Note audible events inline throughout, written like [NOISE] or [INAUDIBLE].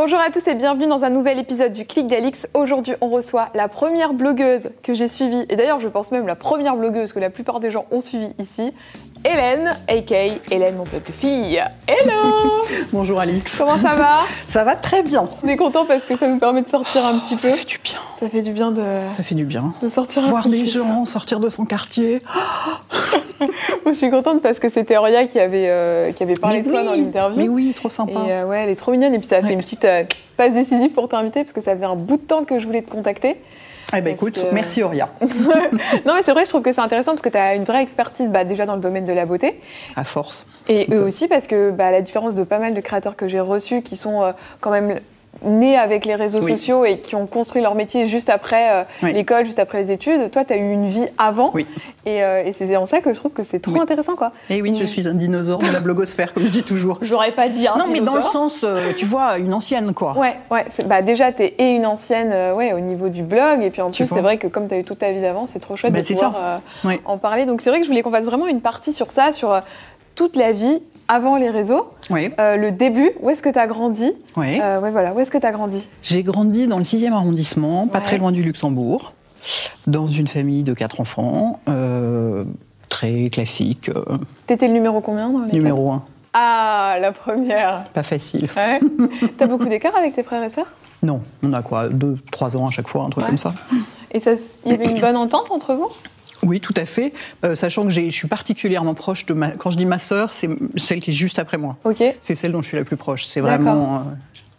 Bonjour à tous et bienvenue dans un nouvel épisode du Clic d'Alix. Aujourd'hui, on reçoit la première blogueuse que j'ai suivie, et d'ailleurs, je pense même la première blogueuse que la plupart des gens ont suivie ici, Hélène, aka Hélène, mon pote de fille. Hello [LAUGHS] Bonjour Alix. Comment ça va [LAUGHS] Ça va très bien. On est content parce que ça nous permet de sortir un petit peu. Ça fait du bien. Ça fait du bien de. Ça fait du bien. De sortir Voir un peu des gens, sortir de son quartier. [LAUGHS] Moi, je suis contente parce que c'était Auria qui avait, euh, qui avait parlé Mais de toi oui, dans l'interview. Mais oui, trop sympa. Et euh, ouais, elle est trop mignonne. Et puis ça a fait une petite euh, passe décisive pour t'inviter parce que ça faisait un bout de temps que je voulais te contacter. Eh ben écoute, que- merci Auria. [LAUGHS] Non, mais c'est vrai, je trouve que c'est intéressant parce que tu as une vraie expertise bah, déjà dans le domaine de la beauté. À force. Et eux aussi, parce que bah, à la différence de pas mal de créateurs que j'ai reçus qui sont euh, quand même nés avec les réseaux Oui. sociaux et qui ont construit leur métier juste après euh, Oui. l'école, juste après les études, toi, tu as eu une vie avant. Oui. Et, euh, et c'est en ça que je trouve que c'est trop intéressant. quoi. Et oui, je suis un dinosaure de la blogosphère, comme je dis toujours. J'aurais pas dit un Non, mais dans le sens, euh, tu vois, une ancienne, quoi. Ouais, ouais. Bah, déjà, tu es et une ancienne ouais, au niveau du blog. Et puis en plus, c'est vrai que comme tu as eu toute ta vie d'avant, c'est trop chouette Bah, de pouvoir en parler. Donc c'est vrai que je voulais qu'on fasse vraiment une partie sur ça, sur toute la vie avant les réseaux. Euh, le début, où est-ce que tu as grandi ouais. Euh, ouais, voilà, où est-ce que tu as grandi J'ai grandi dans le 6e arrondissement, pas Ouais. très loin du Luxembourg, dans une famille de quatre enfants, euh, très classique, euh, T'étais le numéro combien dans les numéro un. Ah, la première Pas facile. Ouais. [LAUGHS] T'as beaucoup d'écart avec tes frères et sœurs? Non, on a quoi, deux, trois ans à chaque fois, un truc Ouais. comme ça. Et il y avait une bonne entente entre vous? Oui, tout à fait. Euh, sachant que je suis particulièrement proche de ma. Quand je dis ma sœur, c'est celle qui est juste après moi. Ok. C'est celle dont je suis la plus proche. C'est vraiment. euh,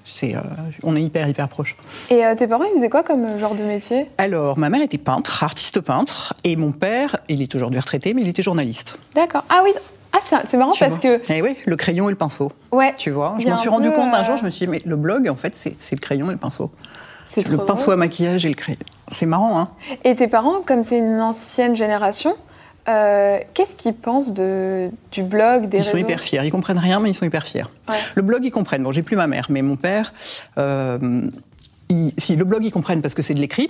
c'est, euh, on est hyper, hyper proches. Et tes parents, ils faisaient quoi comme genre de métier? Alors, ma mère était peintre, artiste peintre, et mon père, il est aujourd'hui retraité, mais il était journaliste. D'accord. Ah oui, ah, c'est marrant Tu parce que. Eh oui, le crayon et le pinceau. Ouais, Tu vois, je m'en suis rendu compte un jour, je me suis dit, mais le blog, en fait, c'est le crayon et le pinceau. Le trop pinceau drôle. à maquillage et le crayon. C'est marrant, hein Et tes parents, comme c'est une ancienne génération, euh, qu'est-ce qu'ils pensent de, du blog, des Ils réseaux sont hyper fiers. Ils comprennent rien, mais ils sont hyper fiers. Ouais. Le blog, ils comprennent. Bon, j'ai plus ma mère, mais mon père, euh, il- si le blog, ils comprennent parce que c'est de l'écrit.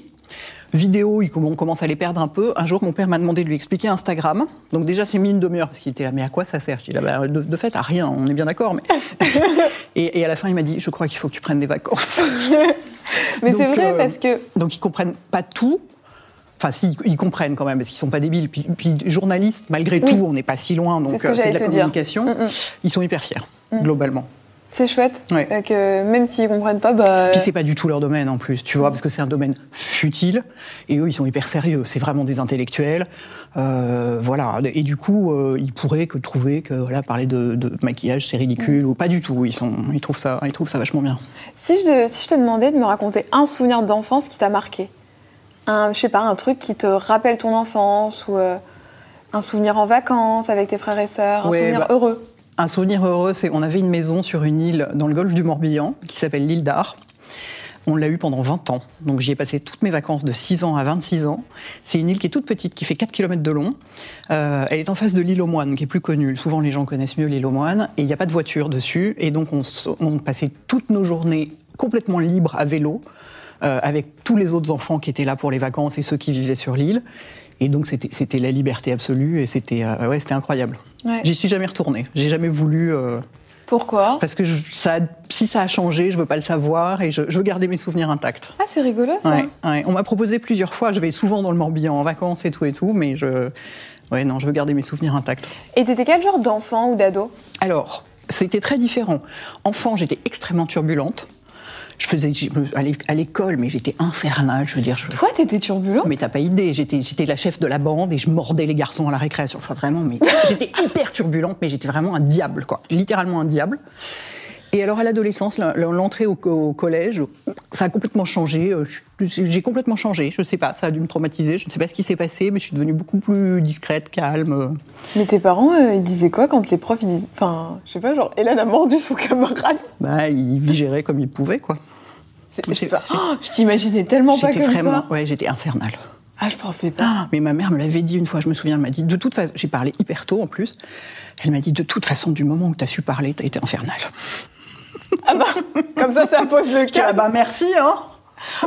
Vidéo, ils, on commence à les perdre un peu. Un jour, mon père m'a demandé de lui expliquer Instagram. Donc déjà, c'est mis une demi-heure parce qu'il était là. Mais à quoi ça sert? Là, bah, de, de fait, à rien. On est bien d'accord. Mais... [LAUGHS] [LAUGHS] et, et à la fin, il m'a dit, je crois qu'il faut que tu prennes des vacances. [LAUGHS] [LAUGHS] Mais c'est Donc, vrai euh, parce que. Donc ils comprennent pas tout. Enfin, si, ils comprennent quand même, parce qu'ils sont pas débiles. Puis, puis journalistes, malgré Oui. tout, on n'est pas si loin, donc euh, c'est j'allais de la dire. communication. Mm, mm. Ils sont hyper fiers, globalement. C'est chouette. Ouais. que même s'ils comprennent pas, bah. Puis c'est pas du tout leur domaine en plus, tu vois, parce que c'est un domaine futile, et eux, ils sont hyper sérieux. C'est vraiment des intellectuels, euh, voilà. Et du coup, euh, ils pourraient que trouver que voilà, parler de, de maquillage, c'est ridicule, ou pas du tout. Ils sont, ils trouvent ça, ils trouvent ça vachement bien. Si je, si je te demandais de me raconter un souvenir d'enfance qui t'a marqué, un, je sais pas, un truc qui te rappelle ton enfance ou euh, un souvenir en vacances avec tes frères et sœurs, un Ouais, souvenir bah, heureux. Un souvenir heureux, c'est on avait une maison sur une île dans le golfe du Morbihan qui s'appelle l'île d'Ar. On l'a eu pendant 20 ans. Donc j'y ai passé toutes mes vacances de 6 ans à 26 ans. C'est une île qui est toute petite, qui fait 4 km de long. Euh, elle est en face de l'île aux Moines, qui est plus connue. Souvent les gens connaissent mieux l'île aux Moines. Et il n'y a pas de voiture dessus. Et donc on, on passait toutes nos journées complètement libres à vélo, euh, avec tous les autres enfants qui étaient là pour les vacances et ceux qui vivaient sur l'île. Et donc c'était la liberté absolue et c'était euh, ouais, incroyable. Ouais. J'y suis jamais retournée. J'ai jamais voulu. euh, Pourquoi? parce que je- ça, si ça a changé, je veux pas le savoir et je, je veux garder mes souvenirs intacts. Ah, c'est rigolo ça. Ouais. On m'a proposé plusieurs fois. Je vais souvent dans le Morbihan en vacances et tout et tout, mais je, ouais, non, je veux garder mes souvenirs intacts. Et t'étais quel genre d'enfant ou d'ado? Alors, c'était très différent. Enfant, j'étais extrêmement turbulente. Je faisais je à l'é- à l'école, mais j'étais infernale. Je veux dire, je, Toi, t'étais turbulent mais t'as pas idée, j'étais, j'étais la chef de la bande et je mordais les garçons à la récréation. Enfin, vraiment, mais [LAUGHS] j'étais hyper turbulente, mais j'étais vraiment un diable, quoi. Littéralement un diable. Et alors, à l'adolescence, la- la- l'entrée au, au collège, ça a complètement changé. Euh, J'ai complètement changé. Je sais pas, ça a dû me traumatiser. Je ne sais pas ce qui s'est passé, mais je suis devenue beaucoup plus discrète, calme. Mais tes parents, euh, ils disaient quoi quand les profs, ils disaient... Enfin, je sais pas, genre, Hélène a mordu son camarade? Bah, ils géraient comme ils pouvaient, quoi. Je, oh, je t'imaginais tellement pas comme vraiment, ça. ouais, j'étais infernale. Ah, je pensais pas. Ah, mais ma mère me l'avait dit une fois, je me souviens, elle m'a dit, de toute façon, j'ai parlé hyper tôt en plus, elle m'a dit, de toute façon, du moment où tu as su parler, tu as été infernale. Ah bah, comme ça, ça pose le dis, ah cas. bah merci, hein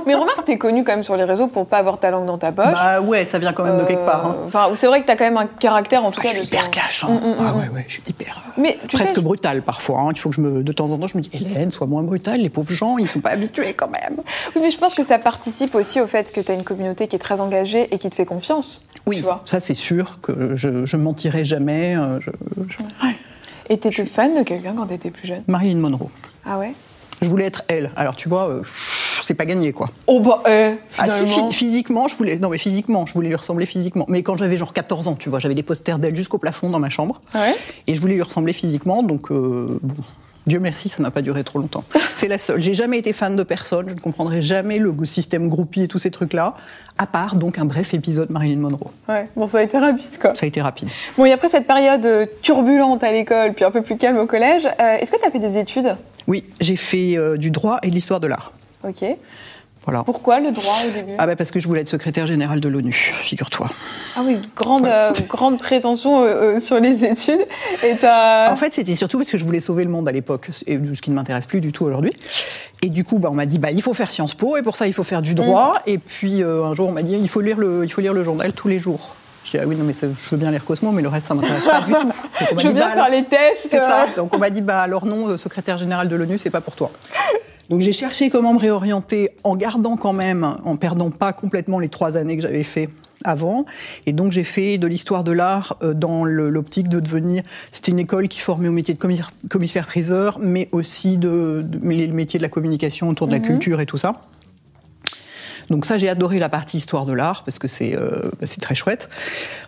Mais remarque, t'es connu quand même sur les réseaux pour pas avoir ta langue dans ta poche. Bah ouais, ça vient quand même de quelque part. hein. Euh, Enfin, c'est vrai que t'as quand même un caractère, en tout Ah, cas. je suis de hyper cash, hein. Mm, mm, ah mm. ouais, ouais, je suis hyper... euh, Mais tu presque sais, brutal parfois. hein. Il faut que je me, de temps en temps, je me dis, Hélène, sois moins brutale, les pauvres gens, ils sont pas habitués quand même. oui, mais je pense que ça participe aussi au fait que t'as une communauté qui est très engagée et qui te fait confiance. Oui, Tu vois. ça c'est sûr que je, je mentirai jamais. euh, je- je- Ouais. Et t'étais fan de quelqu'un quand t'étais plus jeune? Marilyn Monroe. Ah ouais? Je voulais être elle. Alors tu vois, euh, c'est pas gagné quoi. Oh bah, euh, Ah si, physiquement, je voulais. Non mais physiquement, je voulais lui ressembler physiquement. Mais quand j'avais genre 14 ans, tu vois, j'avais des posters d'elle jusqu'au plafond dans ma chambre. Ouais? Et je voulais lui ressembler physiquement, donc euh, bon. Dieu merci, ça n'a pas duré trop longtemps. [LAUGHS] C'est la seule. J'ai jamais été fan de personne, je ne comprendrai jamais le système groupie et tous ces trucs-là, à part donc un bref épisode Marilyn Monroe. Ouais, bon, ça a été rapide, quoi. Ça a été rapide. Bon, et après cette période euh, turbulente à l'école, puis un peu plus calme au collège, euh, est-ce que t'as fait des études? Oui, j'ai fait euh, du droit et de l'histoire de l'art. Ok. Voilà. Pourquoi le droit au début Ah bah parce que je voulais être secrétaire général de l'ONU, figure-toi. Ah oui, grande, euh, grande prétention euh, euh, sur les études. Et. En fait, c'était surtout parce que je voulais sauver le monde à l'époque, ce qui ne m'intéresse plus du tout aujourd'hui. Et du coup, bah, on m'a dit, bah, il faut faire Sciences Po, et pour ça, il faut faire du droit. Mm. Et puis, un jour, on m'a dit, il faut, lire le, il faut lire le journal tous les jours. Je dis, ah oui, non, mais ça- je veux bien lire Cosmo, mais le reste, ça m'intéresse pas du tout. [LAUGHS] Donc, on m'a je veux dit, bien bah, faire alors- les tests. C'est ça. Donc on m'a dit, bah alors non, secrétaire général de l'ONU, c'est pas pour toi. Donc j'ai cherché comment me réorienter en gardant quand même, en perdant pas complètement les trois années que j'avais fait avant. Et donc j'ai fait de l'histoire de l'art euh, dans l'optique de devenir. C'était une école qui formait au métier de commissaire- commissaire-priseur, mais aussi de, de mais les métiers de la communication autour de la culture et tout ça. Donc ça, j'ai adoré la partie histoire de l'art parce que c'est euh, bah, c'est très chouette.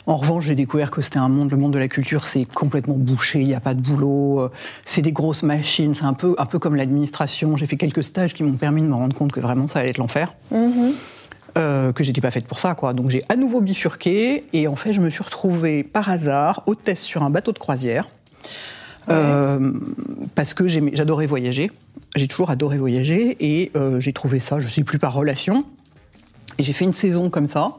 En revanche, j'ai découvert que c'était un monde, le monde de la culture, c'est complètement bouché, il n'y a pas de boulot, euh, c'est des grosses machines, c'est un peu, un peu comme l'administration. J'ai fait quelques stages qui m'ont permis de me rendre compte que vraiment ça allait être l'enfer. Euh, que j'étais pas faite pour ça, quoi. Donc j'ai à nouveau bifurqué et en fait, je me suis retrouvée par hasard hôtesse sur un bateau de croisière. Euh, parce que j'adorais voyager. J'ai toujours adoré voyager et euh, j'ai trouvé ça, je ne sais plus par relation. Et j'ai fait une saison comme ça.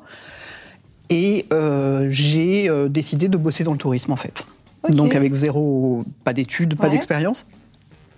Et euh, j'ai euh, décidé de bosser dans le tourisme en fait. Donc avec zéro, pas d'études, pas Ouais. d'expérience.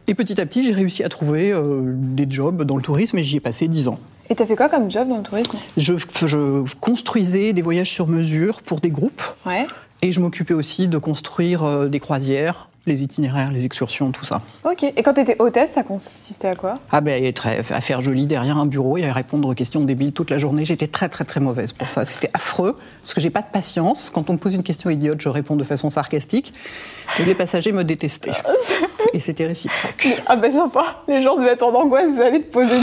Et petit à petit, j'ai réussi à trouver euh, des jobs dans le tourisme et j'y ai passé 10 ans. Et t'as fait quoi comme job dans le tourisme? Je, je construisais des voyages sur mesure pour des groupes Ouais. et je m'occupais aussi de construire euh, des croisières, les itinéraires, les excursions, tout ça. Ok. Et quand t'étais hôtesse, ça consistait à quoi? Ah ben, être à faire joli derrière un bureau et à répondre aux questions débiles toute la journée. J'étais très très très mauvaise pour ça. C'était affreux parce que j'ai pas de patience. Quand on me pose une question idiote, je réponds de façon sarcastique. Et les passagers me détestaient. [LAUGHS] Et c'était réciproque. Ah bah sympa. Les gens devaient être en angoisse, ils allaient te poser.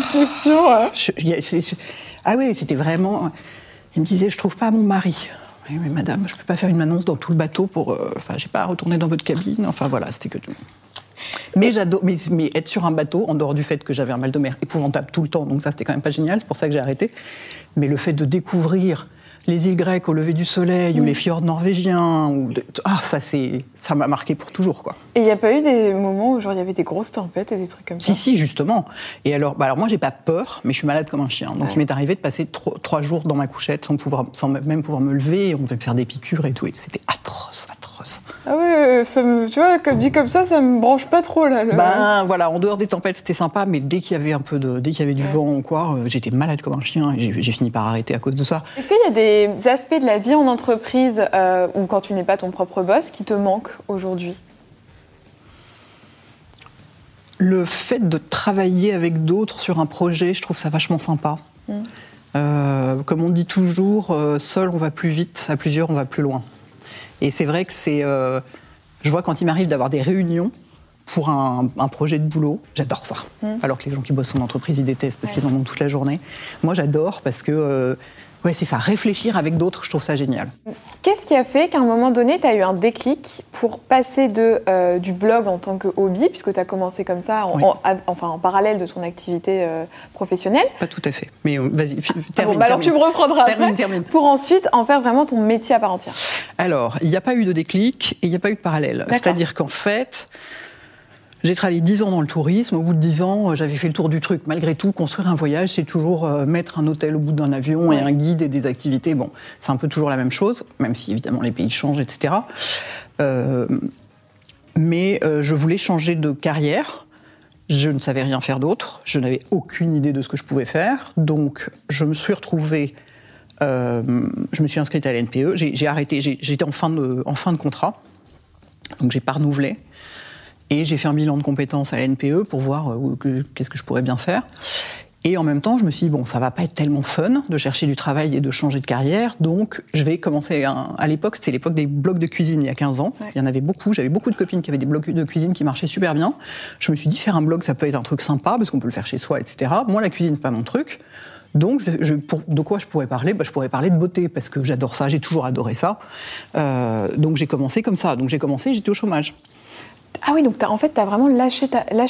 Je- a- c'est- c'est- ah oui, c'était vraiment. Il me disait, je trouve pas mon mari. Oui, mais madame, je peux pas faire une annonce dans tout le bateau pour. euh, Enfin, j'ai pas à retourner dans votre cabine. Enfin voilà, c'était que. Mais, mais être sur un bateau, en dehors du fait que j'avais un mal de mer épouvantable tout le temps, donc ça c'était quand même pas génial. C'est pour ça que j'ai arrêté. Mais le fait de découvrir les îles grecques au lever du soleil ou les fjords norvégiens, ou de- ah ça c'est, ça m'a marqué pour toujours quoi. Et il n'y a pas eu des moments où genre il y avait des grosses tempêtes et des trucs comme ça? Si, si, justement. Et alors, bah alors moi, j'ai pas peur, mais je suis malade comme un chien. Donc, Ouais. il m'est arrivé de passer tro- trois jours dans ma couchette sans, pouvoir, sans même pouvoir me lever. On devait me faire des piqûres et tout. Et c'était atroce, atroce. Ah ouais, ça me, tu vois, comme dit comme ça, ça me branche pas trop là. le- Ben voilà, en dehors des tempêtes, c'était sympa, mais dès qu'il y avait un peu de, dès qu'il y avait du vent ou quoi, euh, j'étais malade comme un chien et j'ai fini par arrêter à cause de ça. Est-ce qu'il y a des aspects de la vie en entreprise euh, ou quand tu n'es pas ton propre boss qui te manquent aujourd'hui? Le fait de travailler avec d'autres sur un projet, je trouve ça vachement sympa. Euh, comme on dit toujours, euh, seul on va plus vite, à plusieurs on va plus loin. Et c'est vrai que c'est. euh, je vois quand il m'arrive d'avoir des réunions pour un, un projet de boulot, j'adore ça. Alors que les gens qui bossent en entreprise, ils détestent parce qu'ils en ont toute la journée. Moi, j'adore parce que. euh, ouais, c'est ça, réfléchir avec d'autres, je trouve ça génial. Qu'est-ce qui a fait qu'à un moment donné, tu as eu un déclic pour passer de, euh, du blog en tant que hobby, puisque tu as commencé comme ça, en, Oui. en- av- enfin en parallèle de ton activité euh, professionnelle? Pas tout à fait. Mais euh, vas-y, Ah termine. bon, bah alors tu termine. me reprendras Termine, après, termine. pour ensuite en faire vraiment ton métier à part entière. Alors, il n'y a pas eu de déclic et il n'y a pas eu de parallèle. C'est-à-dire qu'en fait, J'ai travaillé 10 ans dans le tourisme. Au bout de 10 ans, euh, j'avais fait le tour du truc. Malgré tout, construire un voyage, c'est toujours euh, mettre un hôtel au bout d'un avion et un guide et des activités. Bon, c'est un peu toujours la même chose, même si évidemment les pays changent, etc. Euh, mais je voulais changer de carrière. Je ne savais rien faire d'autre. Je n'avais aucune idée de ce que je pouvais faire. Donc, je me suis retrouvée. je me suis inscrite à l'NPE. J'ai arrêté. J'étais en, fin de, en fin de contrat. Donc, j'ai pas renouvelé. Et j'ai fait un bilan de compétences à l'NPE pour voir euh, qu'est-ce que je pourrais bien faire. Et en même temps, je me suis dit, bon, ça va pas être tellement fun de chercher du travail et de changer de carrière, donc je vais commencer. à l'époque, c'était l'époque des blogs de cuisine il y a 15 ans. Il y en avait beaucoup. J'avais beaucoup de copines qui avaient des blogs de cuisine qui marchaient super bien. Je me suis dit, faire un blog, ça peut être un truc sympa parce qu'on peut le faire chez soi, etc. Moi, la cuisine, c'est pas mon truc. Donc, je, de quoi je pourrais parler? Bah, Je pourrais parler de beauté parce que j'adore ça, j'ai toujours adoré ça. Euh, donc, j'ai commencé comme ça. Donc, j'ai commencé, j'étais au chômage. Ah oui, donc en fait, tu as vraiment lâché,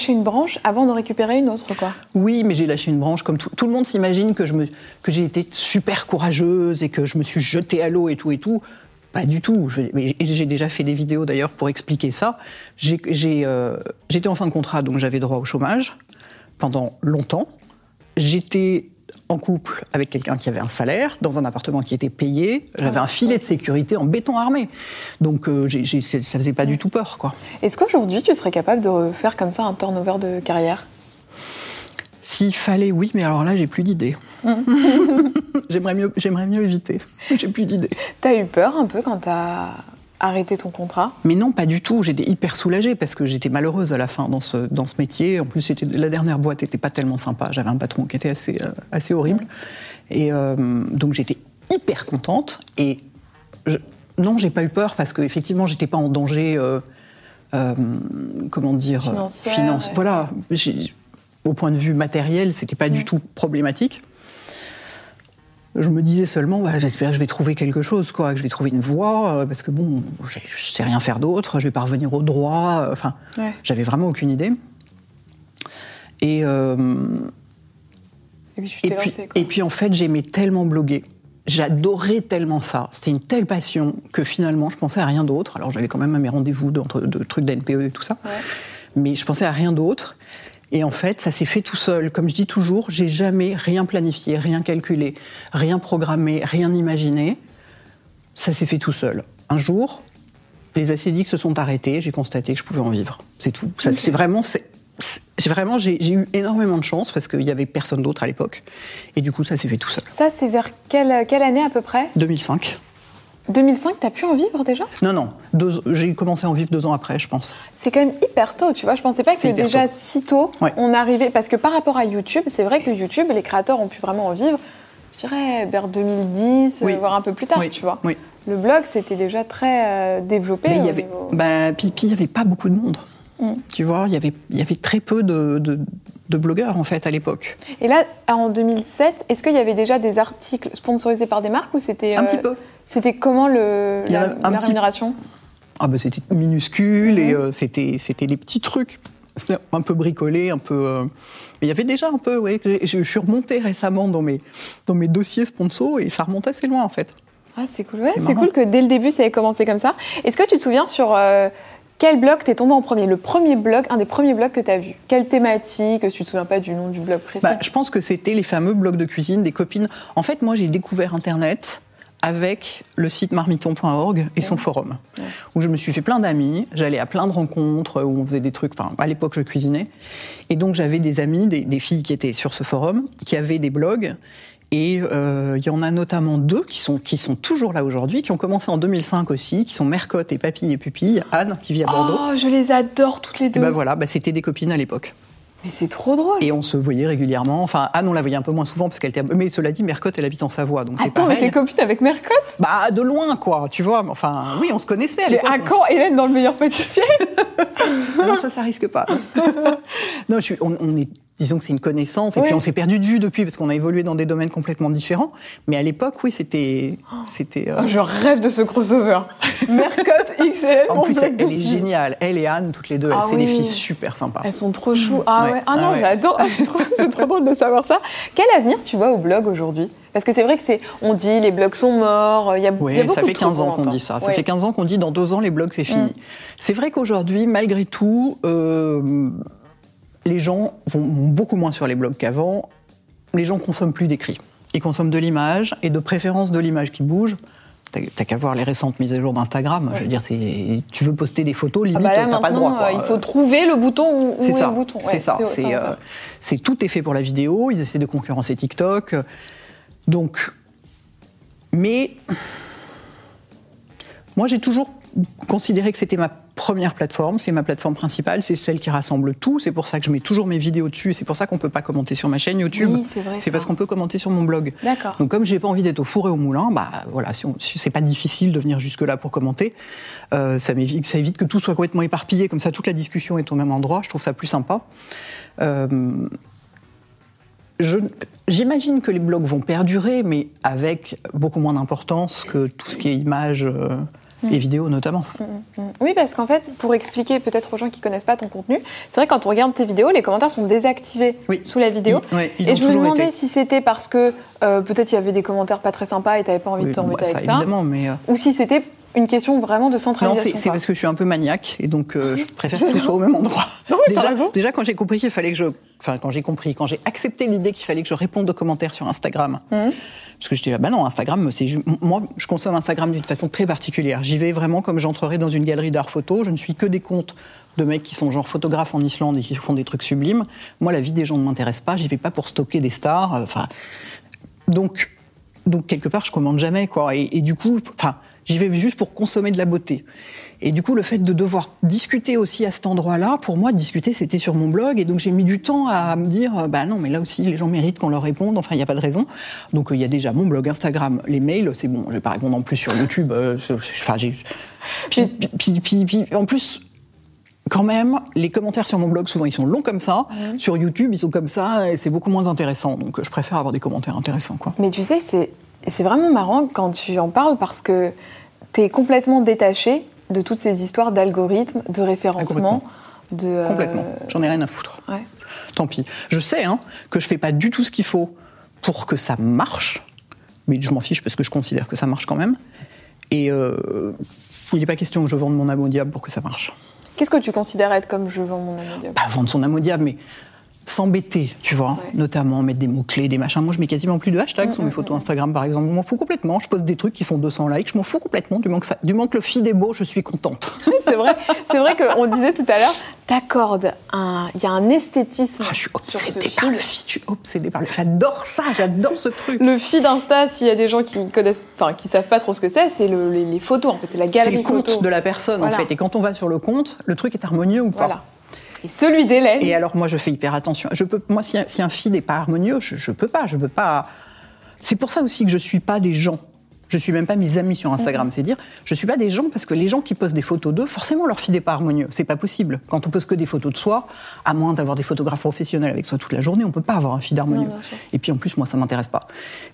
une branche avant de récupérer une autre, quoi. Oui, mais j'ai lâché une branche comme tout, tout le monde s'imagine que j'ai été super courageuse et que je me suis jetée à l'eau et tout et tout. Pas du tout. J'ai déjà fait des vidéos d'ailleurs pour expliquer ça. Euh, j'étais en fin de contrat, donc j'avais droit au chômage pendant longtemps. J'étais en couple avec quelqu'un qui avait un salaire, dans un appartement qui était payé. J'avais un filet de sécurité en béton armé. Donc euh, j ça faisait pas du tout peur. quoi. Est-ce qu'aujourd'hui, tu serais capable de faire comme ça un turnover de carrière? S'il fallait, oui, mais alors là, j'ai plus d'idées. Mmh. [LAUGHS] j'aimerais mieux, mieux éviter. [LAUGHS] J'ai plus d'idées. T'as eu peur un peu quand t'as arrêter ton contrat Mais non, pas du tout. J'étais hyper soulagée parce que j'étais malheureuse à la fin dans ce, dans ce métier. En plus, la dernière boîte n'était pas tellement sympa. J'avais un patron qui était assez, euh, assez horrible. Et euh, donc j'étais hyper contente. Et je, non, j'ai pas eu peur parce qu'effectivement, j'étais pas en danger. Euh, comment dire finance Voilà. Au point de vue matériel, c'était pas du tout problématique je me disais seulement, bah, j'espère que je vais trouver quelque chose, quoi, que je vais trouver une voie, euh, parce que bon, je, ne sais rien faire d'autre, je vais pas revenir au droit. Euh, enfin, j'avais vraiment aucune idée. Et, euh, et, puis, et, puis, en fait, j'aimais tellement bloguer. J'adorais tellement ça. C'était une telle passion que finalement, je pensais à rien d'autre. Alors, j'allais quand même à mes rendez-vous de, de trucs d'NPE et tout ça. Mais je pensais à rien d'autre. Et en fait, ça s'est fait tout seul. Comme je dis toujours, j'ai jamais rien planifié, rien calculé, rien programmé, rien imaginé. Ça s'est fait tout seul. Un jour, les acédiques se sont arrêtés, j'ai constaté que je pouvais en vivre. C'est tout. C'est vraiment, j'ai vraiment, j'ai eu énormément de chance parce qu'il y avait personne d'autre à l'époque. Et du coup, ça s'est fait tout seul. Ça, c'est vers quelle, quelle année à peu près? 2005. 2005, t'as pu en vivre déjà? Non, non. J'ai commencé à en vivre deux ans après, je pense. C'est quand même hyper tôt, tu vois. Je pensais pas que déjà si tôt on arrivait. Parce que par rapport à YouTube, c'est vrai que YouTube, les créateurs ont pu vraiment en vivre, je dirais, vers 2010, voire un peu plus tard, tu vois. Le blog, c'était déjà très euh, développé. Mais il y avait, bah, puis, il n'y avait pas beaucoup de monde. Mm. Tu vois, il y avait, y avait très peu de, de blogueurs en fait à l'époque. Et là, en 2007, est-ce qu'il y avait déjà des articles sponsorisés par des marques ou c'était un petit euh, peu c'était comment le, la, rémunération? Ah ben C'était minuscule et mhm. euh, c'était, c'était des petits trucs. C'était un peu bricolé, un peu. Euh, mais il y avait déjà un peu, oui. Je, suis remontée récemment dans mes, dans mes dossiers sponsors et ça remontait assez loin en fait. Ah, c'est cool. Ouais, c'est, cool que dès le début, ça ait commencé comme ça. Est-ce que tu te souviens sur euh, quel blog t'es tombé en premier? Le premier blog, un des premiers blogs que tu as vu? Quelle thématique? Tu te souviens pas du nom du blog précis? Bah, Je pense que c'était les fameux blogs de cuisine des copines. En fait, moi, j'ai découvert Internet avec le site marmiton.org et son forum, où je me suis fait plein d'amis, j'allais à plein de rencontres où on faisait des trucs, enfin à l'époque je cuisinais, et donc j'avais des amis, des, filles qui étaient sur ce forum, qui avaient des blogs, et euh, il y en a notamment deux qui sont, qui sont toujours là aujourd'hui, qui ont commencé en 2005 aussi, qui sont Mercotte et Papille et Pupille, Anne qui vit à Bordeaux. Oh, je les adore toutes les deux. ben voilà, bah, c'était des copines à l'époque. Mais c'est trop drôle. Et on se voyait régulièrement. Enfin, Anne, on la voyait un peu moins souvent parce qu'elle était. Mais cela dit, Mercotte, elle habite en Savoie, donc Attends, mais t'es copine avec Mercotte? Bah, de loin, quoi. Tu vois. Enfin, oui, on se connaissait à l'époque. Mais à quand Hélène dans le meilleur pâtissier? [LAUGHS] Non, ça, ça risque pas. [LAUGHS] non, je suis, on, est disons que c'est une connaissance, et puis on s'est perdu de vue depuis parce qu'on a évolué dans des domaines complètement différents. Mais à l'époque, oui, c'était. c'était euh, Je rêve de ce crossover. [LAUGHS] Mercotte XL. En plus, elle, est géniale. Elle et Anne, toutes les deux, ah c'est des filles super sympas. Elles sont trop chou. Ah ouais. Ah non, ah j'adore. c'est trop drôle de savoir ça. Quel avenir tu vois au blog aujourd'hui? Parce que c'est vrai que c'est, on dit les blogs sont morts, il y a, oui, y a beaucoup ça fait 15 ans qu'on dit ça. Ça fait 15 ans qu'on dit dans deux ans les blogs c'est fini. Mm. C'est vrai qu'aujourd'hui, malgré tout, euh, les gens vont beaucoup moins sur les blogs qu'avant. Les gens consomment plus d'écrits. Ils consomment de l'image et de préférence de l'image qui bouge. T'as qu'à voir les récentes mises à jour d'Instagram. Je veux dire, tu veux poster des photos, ah limite, ah t'as pas le droit. Il faut trouver le bouton où, est, le bouton. c'est ça. Euh, c'est tout est fait pour la vidéo. Ils essaient de concurrencer TikTok. Donc, mais moi, j'ai toujours considéré que c'était ma première plateforme, c'est ma plateforme principale, c'est celle qui rassemble tout. C'est pour ça que je mets toujours mes vidéos dessus. C'est pour ça qu'on peut pas commenter sur ma chaîne YouTube. Oui, c'est parce qu'on peut commenter sur mon blog. D'accord. Donc comme j'ai pas envie d'être au four et au moulin, bah voilà, si, c'est pas difficile de venir jusque là pour commenter, euh, ça m'évite, ça évite que tout soit complètement éparpillé. Comme ça, toute la discussion est au même endroit. Je trouve ça plus sympa. Euh, J'imagine que les blogs vont perdurer, mais avec beaucoup moins d'importance que tout ce qui est images. Euh, et vidéos notamment. Mm, mm, mm. Oui, parce qu'en fait, pour expliquer peut-être aux gens qui connaissent pas ton contenu, c'est vrai que quand on regarde tes vidéos, les commentaires sont désactivés sous la vidéo. et je me demandais si c'était parce que euh, peut-être il y avait des commentaires pas très sympas et tu n'avais pas envie de t'embêter bah, avec ça. Évidemment, mais euh, Ou si c'était une question vraiment de centralisation. Non, c'est parce que je suis un peu maniaque et donc euh, je [LAUGHS] préfère que tout soit au même endroit. déjà, déjà, quand j'ai compris qu'il fallait que je, enfin quand j'ai compris, quand j'ai accepté l'idée qu'il fallait que je réponde aux commentaires sur Instagram, mmh. parce que je disais bah non, Instagram, c'est moi, je consomme Instagram d'une façon très particulière. J'y vais vraiment comme j'entrerais dans une galerie d'art photo. Je ne suis que des comptes de mecs qui sont genre photographes en Islande et qui font des trucs sublimes. Moi, la vie des gens ne m'intéresse pas. J'y vais pas pour stocker des stars. Euh, enfin, donc, donc quelque part, je commande jamais quoi. Et, et du coup, enfin J'y vais juste pour consommer de la beauté. Et du coup, le fait de devoir discuter aussi à cet endroit-là, pour moi, discuter, c'était sur mon blog. Et donc, j'ai mis du temps à me dire, bah non, mais là aussi, les gens méritent qu'on leur réponde. Enfin, il n'y a pas de raison. Donc, il y a déjà mon blog Instagram, les mails, c'est bon. Je vais pas répondre en plus sur YouTube. Euh, enfin, j'ai. Puis, puis, puis, puis, en plus, quand même, les commentaires sur mon blog, souvent, ils sont longs comme ça. Sur YouTube, ils sont comme ça, et c'est beaucoup moins intéressant. Donc, je préfère avoir des commentaires intéressants, quoi. Mais tu sais, c'est c'est vraiment marrant quand tu en parles parce que tu es complètement détaché de toutes ces histoires d'algorithmes, de référencement. de, euh, complètement. J'en ai rien à foutre. Tant pis. Je sais hein, que je fais pas du tout ce qu'il faut pour que ça marche, mais je m'en fiche parce que je considère que ça marche quand même. Et euh, il n'est pas question que je vende mon âme au diable pour que ça marche. Qu'est-ce que tu considères être comme je vends mon âme au diable? Pas vendre son âme au diable, mais s'embêter, tu vois, notamment mettre des mots-clés, des machins. Moi, je mets quasiment plus de hashtags sur mes photos Instagram, par exemple. Je m'en fous complètement. Je poste des trucs qui font 200 likes. Je m'en fous complètement. Du moment que, ça, du moment que le feed est beau, je suis contente. [LAUGHS] c'est vrai, c'est vrai qu'on disait tout à l'heure, t'accordes un, il y a un esthétisme. Ah, je suis obsédée par le feed. Je suis obsédée par le. J'adore ça. J'adore ce truc. Le feed Insta, s'il y a des gens qui connaissent, enfin, qui savent pas trop ce que c'est, c'est les, photos. En fait, c'est la galerie. C'est le compte de la personne, en fait. Et quand on va sur le compte, le truc est harmonieux ou pas. Voilà. Et celui d'Hélène. Et alors moi je fais hyper attention. Je peux, moi si, un feed n'est pas harmonieux, je, ne peux pas, je peux pas. C'est pour ça aussi que je suis pas des gens. Je suis même pas mes amis sur Instagram, c'est dire, je suis pas des gens parce que les gens qui postent des photos d'eux, forcément leur feed n'est pas harmonieux. C'est pas possible. Quand on poste que des photos de soi, à moins d'avoir des photographes professionnels avec soi toute la journée, on peut pas avoir un feed harmonieux. Et puis en plus, moi ça m'intéresse pas.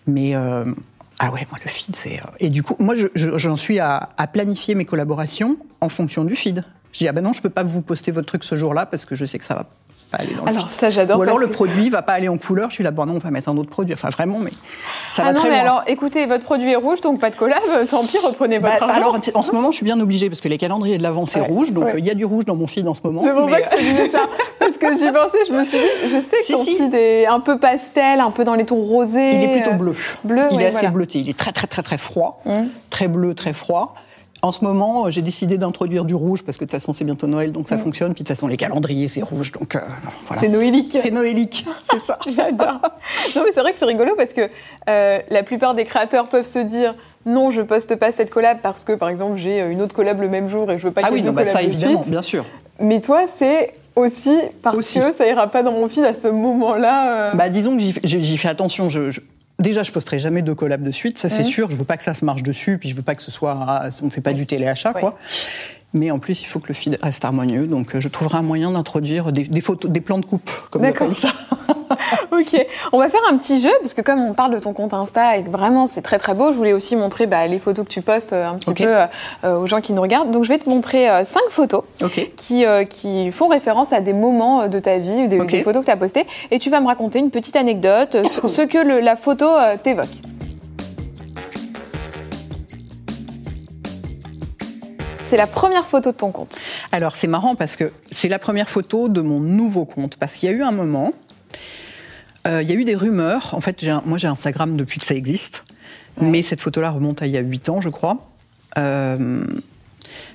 Mais euh, ah ouais, moi le feed c'est. Euh, et du coup, moi j'en suis à, à planifier mes collaborations en fonction du feed. Je dis, ah ben non, je peux pas vous poster votre truc ce jour-là parce que je sais que ça va pas aller dans alors, le ça, j'adore. Ou alors le produit va pas aller en couleur. Je suis là, bon non, on va mettre un autre produit. Enfin, vraiment, mais ça ah va non, très mais loin. alors, écoutez, votre produit est rouge, donc pas de collab. [LAUGHS] Tant pis, reprenez votre bah, Alors, en ce moment, je suis bien obligée parce que les calendriers de l'avant, c'est rouge. Donc, il y a du rouge dans mon feed en ce moment. C'est pour ça que je disais ça. Parce que j'y pensais, je me suis dit, je sais que si, ton feed est un peu pastel, un peu dans les tons rosés. Il est plutôt bleu. Bleu, Il est assez bleuté. Il est très, très, très, très froid. Hum. Très bleu, très froid. En ce moment, euh, j'ai décidé d'introduire du rouge parce que de toute façon c'est bientôt Noël, donc ça mm. fonctionne. Puis de toute façon les calendriers c'est rouge, donc euh, voilà. C'est noélique. C'est noélique, c'est ça. [LAUGHS] J'adore. Non mais c'est vrai que c'est rigolo parce que euh, la plupart des créateurs peuvent se dire non, je poste pas cette collab parce que par exemple j'ai une autre collab le même jour et je veux pas ah ah oui, bah ça évidemment, bien sûr. Mais toi c'est aussi parce que ça ira pas dans mon feed à ce moment-là. Bah disons que j'y fais attention. je Déjà, je posterai jamais deux collabs de suite, ça c'est sûr. Je veux pas que ça se marche dessus, puis je veux pas que ce soit, on fait pas du téléachat, quoi. Mais en plus, il faut que le feed reste harmonieux. Donc, euh, je trouverai un moyen d'introduire des, des photos, des plans de coupe, comme on D'accord. appelle ça. [LAUGHS] Ok, on va faire un petit jeu parce que comme on parle de ton compte Insta et que vraiment c'est très très beau, je voulais aussi montrer bah, les photos que tu postes euh, un petit peu euh, aux gens qui nous regardent. Donc je vais te montrer euh, cinq photos qui, euh, qui font référence à des moments de ta vie, des, des photos que tu as postées, et tu vas me raconter une petite anecdote sur ce que le- la photo t'évoque. C'est la première photo de ton compte. Alors c'est marrant parce que c'est la première photo de mon nouveau compte. Parce qu'il y a eu un moment, euh, il y a eu des rumeurs. En fait, un- moi j'ai Instagram depuis que ça existe. Mais cette photo-là remonte à il y a 8 ans, je crois. Euh,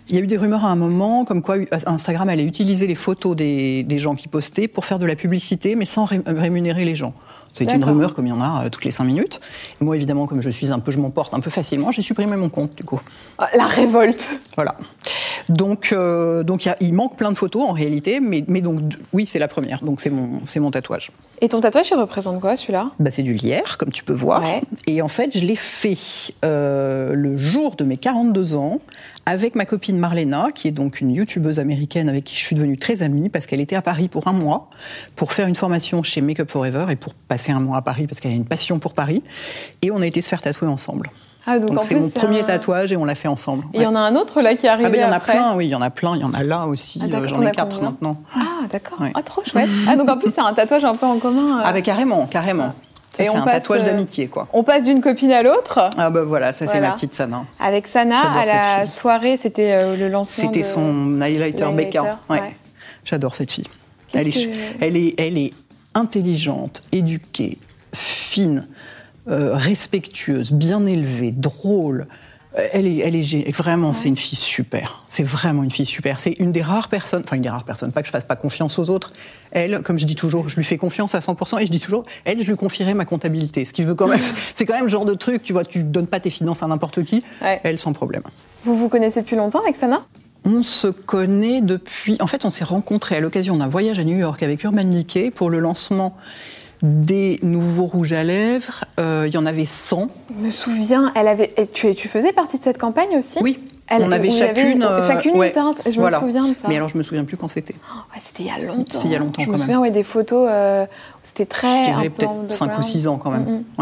il y a eu des rumeurs à un moment comme quoi Instagram allait utiliser les photos des, des gens qui postaient pour faire de la publicité, mais sans ré- rémunérer les gens. C'est une rumeur comme il y en a euh, toutes les 5 minutes. Et moi, évidemment, comme je suis un peu, je m'emporte un peu facilement, j'ai supprimé mon compte du coup. Ah, La révolte. Voilà. Donc, euh, donc il manque plein de photos en réalité, mais, mais donc oui, c'est la première. Donc c'est mon, mon tatouage. Et ton tatouage, il représente quoi celui-là? Bah, c'est du lierre, comme tu peux voir. Ouais. Et en fait, je l'ai fait euh, le jour de mes 42 ans avec ma copine Marlena, qui est donc une youtubeuse américaine avec qui je suis devenue très amie parce qu'elle était à Paris pour un mois pour faire une formation chez Makeup Forever et pour passer un mois à Paris parce qu'elle a une passion pour Paris. Et on a été se faire tatouer ensemble. Ah, donc, c'est mon premier un- tatouage et on l'a fait ensemble. Il y en a un autre là qui est arrivé Ah ben, il y en a après. plein, oui, il y en a plein. Il y en a là aussi. Ah, J'en ai quatre maintenant. Ah, d'accord. Ouais. Ah, trop chouette. Ah, donc en plus, c'est un tatouage un peu en commun. euh. Ah ben carrément, carrément. Ça, Et c'est un passe, tatouage euh, d'amitié, quoi. On passe d'une copine à l'autre. Ah ben voilà, ça c'est ma petite Sana. Avec Sana, à la soirée, c'était euh, le lancement. C'était de- son highlighter Becca. Ouais. J'adore cette fille. Qu'est-ce Elle est, que- elle, est, elle est intelligente, éduquée, fine, euh, respectueuse, bien élevée, drôle. Euh, Elle est, elle est vraiment, c'est une fille super. C'est vraiment une fille super. C'est une des rares personnes, enfin une des rares personnes, pas que je fasse pas confiance aux autres. Elle, comme je dis toujours, je lui fais confiance à 100% et je dis toujours, elle, je lui confierai ma comptabilité. Ce qui veut quand même, [LAUGHS] c'est quand même le genre de truc, tu vois, tu donnes pas tes finances à n'importe qui. Ouais. Elle, sans problème. Vous vous connaissez depuis longtemps avec Sana On se connaît depuis. En fait, on s'est rencontrés à l'occasion d'un voyage à New York avec Urban Decay pour le lancement des nouveaux rouges à lèvres. Euh, Il y en avait 100. Je me souviens, elle avait. et tu, tu faisais partie de cette campagne aussi? Oui. Elle- on avait y avait- chacune. euh, chacune une teinte, je me souviens de ça. Mais alors, je me souviens plus quand c'était. Ouais, c'était il y a longtemps. C'était il y a longtemps, Je quand me souviens, ouais, des photos. euh, c'était très. Je dirais peut-être 5 ou background. 6 ans quand même. Mm, mm.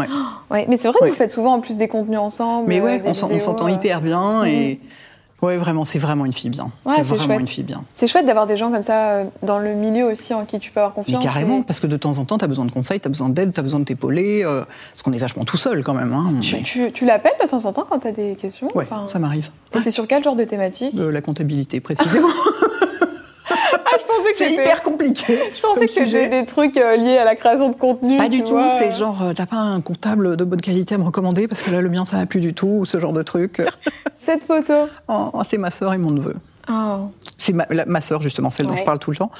Ouais. [GASPS] Mais c'est vrai que vous faites souvent en plus des contenus ensemble. Mais euh, ouais, on s'entend euh. hyper bien et. Ouais, vraiment, c'est vraiment une fille bien. Ouais, c'est vraiment chouette. une fille bien. C'est chouette d'avoir des gens comme ça euh, dans le milieu aussi en qui tu peux avoir Mais confiance. carrément, et- parce que de temps en temps, tu as besoin de conseils, tu as besoin d'aide, tu as besoin de t'épauler. euh, parce qu'on est vachement tout seul quand même. Hein, Tu, mais- tu, tu l'appelles de temps en temps quand tu as des questions Enfin, ça m'arrive. Et c'est sur quel genre de thématique? Euh, la comptabilité, précisément. [LAUGHS] Je pensais que c'est hyper compliqué. Je pensais que c'était des trucs euh, liés à la création de contenu. Pas du tout, c'est genre, euh, t'as pas un comptable de bonne qualité à me recommander parce que là, le mien, ça va plus du tout, ou ce genre de truc. [LAUGHS] Cette photo. Oh, c'est ma sœur et mon neveu. Oh. C'est ma, ma sœur, justement, celle dont Ouais. je parle tout le temps.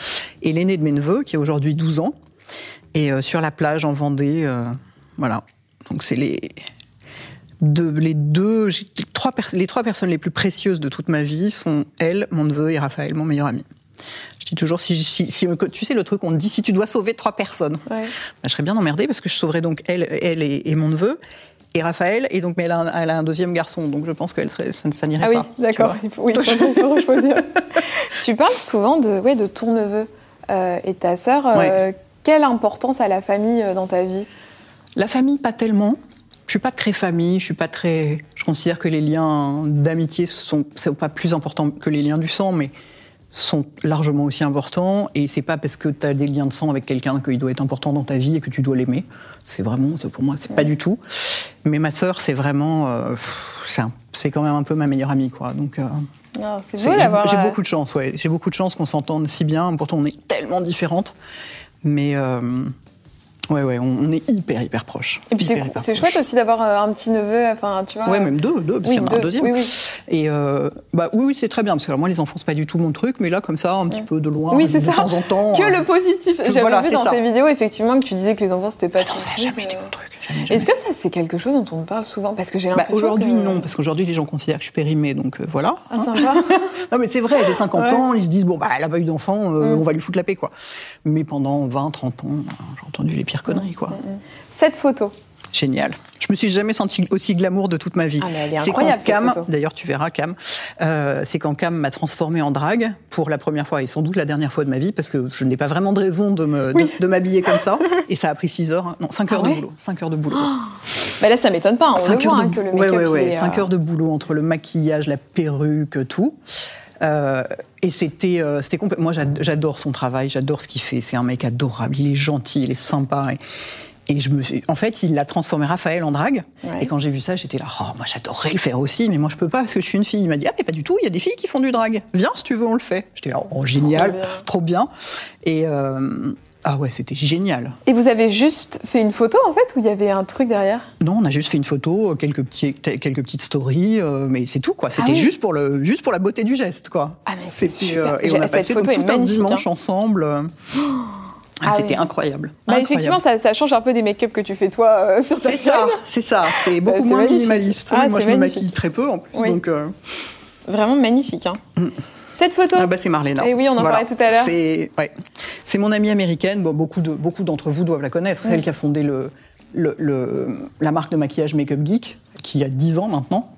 Et l'aîné de mes neveux, qui a aujourd'hui 12 ans, et euh, sur la plage en Vendée, euh, voilà. Donc, c'est les deux, trois, les trois personnes les plus précieuses de toute ma vie sont elle, mon neveu et Raphaël, mon meilleur ami. Je dis toujours, si, si- si- tu sais le truc, on te dit si tu dois sauver trois personnes, Ouais. bah, je serais bien emmerdée parce que je sauverais donc elle, elle et, et mon neveu et Raphaël et donc mais elle a un, elle a un deuxième garçon donc je pense serait ça, ça n'irait Ah oui, pas. d'accord. vois. Il faut, oui, faut, faut choisir. [LAUGHS] tu parles souvent de, ouais, de ton neveu euh, et ta sœur. euh, Ouais. Quelle importance a la famille euh, dans ta vie? La famille pas tellement. Je suis pas très famille, je suis pas très. Je considère que les liens d'amitié sont, sont pas plus importants que les liens du sang, mais sont largement aussi importants. Et c'est pas parce que tu as des liens de sang avec quelqu'un qu'il doit être important dans ta vie et que tu dois l'aimer. C'est vraiment, pour moi, c'est pas du tout. Mais ma sœur, c'est vraiment, euh, c'est quand même un peu ma meilleure amie, quoi. Donc. euh, Ah, C'est c'est- beau J'ai d'avoir. j'ai euh, beaucoup de chance, ouais. J'ai beaucoup de chance qu'on s'entende si bien. Pourtant, on est tellement différentes. Mais euh, ouais, ouais, on, on est hyper, hyper proches. Et puis c'est chouette aussi d'avoir euh, un petit neveu. Enfin, tu vois. Ouais, même deux, deux, parce Oui, qu'il y en a un deuxième. oui, oui. Et euh, bah oui, oui, c'est très bien parce que alors, moi les enfants c'est pas du tout mon truc, mais là comme ça un petit peu de loin, Oui, de ça. temps en temps. Que euh, le positif. J'avais voilà, vu dans ça. tes vidéos effectivement que tu disais que les enfants c'était pas. Ton ça n'a jamais été mon truc. Est-ce que ça c'est quelque chose dont on parle souvent? Parce que j'ai Bah, l'impression. aujourd'hui que- non, parce qu'aujourd'hui les gens considèrent que je suis périmée, donc euh, voilà. Ah sympa. [LAUGHS] Non mais c'est vrai, j'ai 50 Ouais. ans, ils se disent bon bah elle a pas eu d'enfant, euh, Mm. on va lui foutre la paix quoi. Mais pendant 20, 30 ans, j'ai entendu les pires conneries quoi. Cette photo. Génial. Je me suis jamais senti aussi glamour de toute ma vie. Ah, c'est quand Cam, d'ailleurs tu verras Cam, euh, c'est quand Cam m'a transformée en drague pour la première fois et sans doute la dernière fois de ma vie parce que je n'ai pas vraiment de raison de m'habiller comme ça. [LAUGHS] Et ça a pris 6 heures, hein. non 5 heures Ah ouais de boulot, 5 heures de boulot. Bah là, ça m'étonne pas. On le Cinq voit heures hein, de que le ouais, make-up ouais, ouais, il est, cinq euh, heures de boulot entre le maquillage, la perruque, tout. Euh, et c'était, euh, c'était Moi, j'ad- j'adore son travail, j'adore ce qu'il fait. C'est un mec adorable, il est gentil, il est sympa. Et, et je me suis, en fait, il a transformé Raphaël en drague. Ouais. Et quand j'ai vu ça, j'étais là, oh, moi, j'adorerais le faire aussi, mais moi, je peux pas parce que je suis une fille. Il m'a dit, ah, mais pas du tout. Il y a des filles qui font du drague. Viens, si tu veux, on le fait. J'étais là, oh, génial, bien. trop bien. Et euh, ah ouais, c'était génial. Et vous avez juste fait une photo en fait, où il y avait un truc derrière? Non, on a juste fait une photo, euh, quelques, petits, quelques petites stories, euh, mais c'est tout, quoi. C'était oui. juste, pour le, juste pour la beauté du geste, quoi. Ah, mais c'est C'était, super. et on a passé tout un dimanche hein. ensemble. euh. Ah, Ah c'était oui. incroyable. Bah, Incroyable. effectivement, ça, ça change un peu des make-up que tu fais toi euh, sur ta C'est ça, c'est ça. C'est beaucoup c'est moins magnifique. minimaliste. Ah, Oui, moi, je me maquille très peu, en plus. Oui. Donc, euh, Vraiment magnifique. Hein. Cette photo, ah bah, c'est Marlena. Eh oui, on en parlait tout à l'heure. C'est ouais. Mon amie américaine. Bon, beaucoup de beaucoup d'entre vous doivent la connaître. C'est elle qui a fondé le, le- le- la marque de maquillage Makeup Geek, qui a 10 ans maintenant.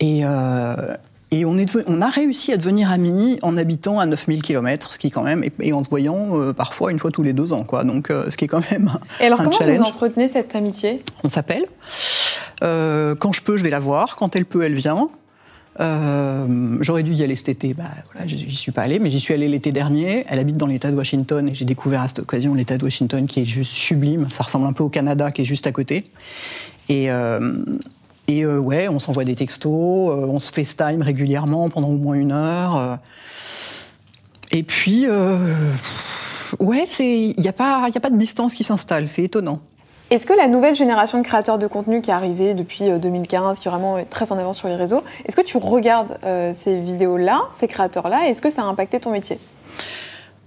Et, euh, et on, est devenu- on a réussi à devenir amis en habitant à 9000 km, ce qui quand même, et, en se voyant euh, parfois une fois tous les deux ans, quoi. Donc, euh, ce qui est quand même un, et alors un comment challenge. vous entretenez cette amitié? On s'appelle. Euh, quand je peux, je vais la voir. Quand elle peut, elle vient. Euh, J'aurais dû y aller cet été, bah, voilà, j'y j'y suis pas allée, mais j'y suis allée l'été dernier. Elle habite dans l'État de Washington et j'ai découvert à cette occasion l'État de Washington qui est juste sublime. Ça ressemble un peu au Canada qui est juste à côté. Et, euh, et euh, ouais, on s'envoie des textos, euh, on se FaceTime régulièrement pendant au moins une heure. euh. et puis, ouais, il n'y a, pas- y a pas de distance qui s'installe, c'est étonnant. Est-ce que la nouvelle génération de créateurs de contenu qui est arrivée depuis euh, 2015, qui est vraiment très en avance sur les réseaux, est-ce que tu regardes ces vidéos-là, ces créateurs-là, et est-ce que ça a impacté ton métier?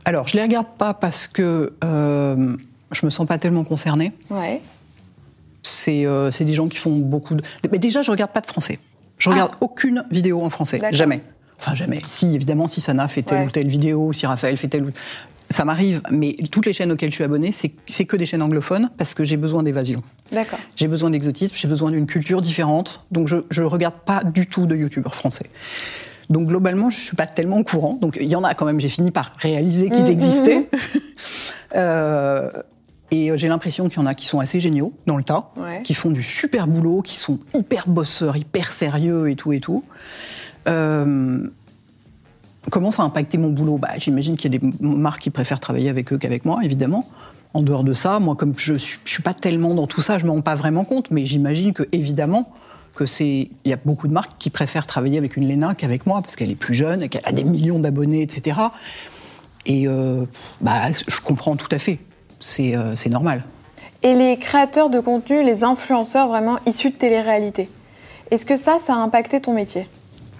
Alors, je les regarde pas parce que je me sens pas tellement concernée. Ouais. C'est euh, c'est des gens qui font beaucoup de. Mais déjà, je regarde pas de français. Je Ah. regarde aucune vidéo en français, jamais. Enfin, jamais. Si, évidemment, si Sana fait telle Ouais. ou telle vidéo, si Raphaël fait telle ou. Ça m'arrive, mais toutes les chaînes auxquelles je suis abonnée, c'est que des chaînes anglophones parce que j'ai besoin d'évasion. D'accord. J'ai besoin d'exotisme, j'ai besoin d'une culture différente, donc je ne regarde pas du tout de youtubeurs français. Donc globalement, je ne suis pas tellement au courant. Donc il y en a quand même, j'ai fini par réaliser qu'ils Mhm, existaient. [LAUGHS] Euh, et euh, j'ai l'impression qu'il y en a qui sont assez géniaux dans le tas, Ouais. qui font du super boulot, qui sont hyper bosseurs, hyper sérieux et tout et tout. Euh, Comment ça a impacté mon boulot? Bah, J'imagine qu'il y a des marques qui préfèrent travailler avec eux qu'avec moi, évidemment. En dehors de ça, moi, comme je ne suis, pas tellement dans tout ça, je ne me rends pas vraiment compte, mais j'imagine que, évidemment, que c'est, il y a beaucoup de marques qui préfèrent travailler avec une Léna qu'avec moi, parce qu'elle est plus jeune, qu'elle a des millions d'abonnés, etc. Et euh, bah, je comprends tout à fait. C'est euh, c'est normal. Et les créateurs de contenu, les influenceurs vraiment issus de télé-réalité, est-ce que ça, ça a impacté ton métier?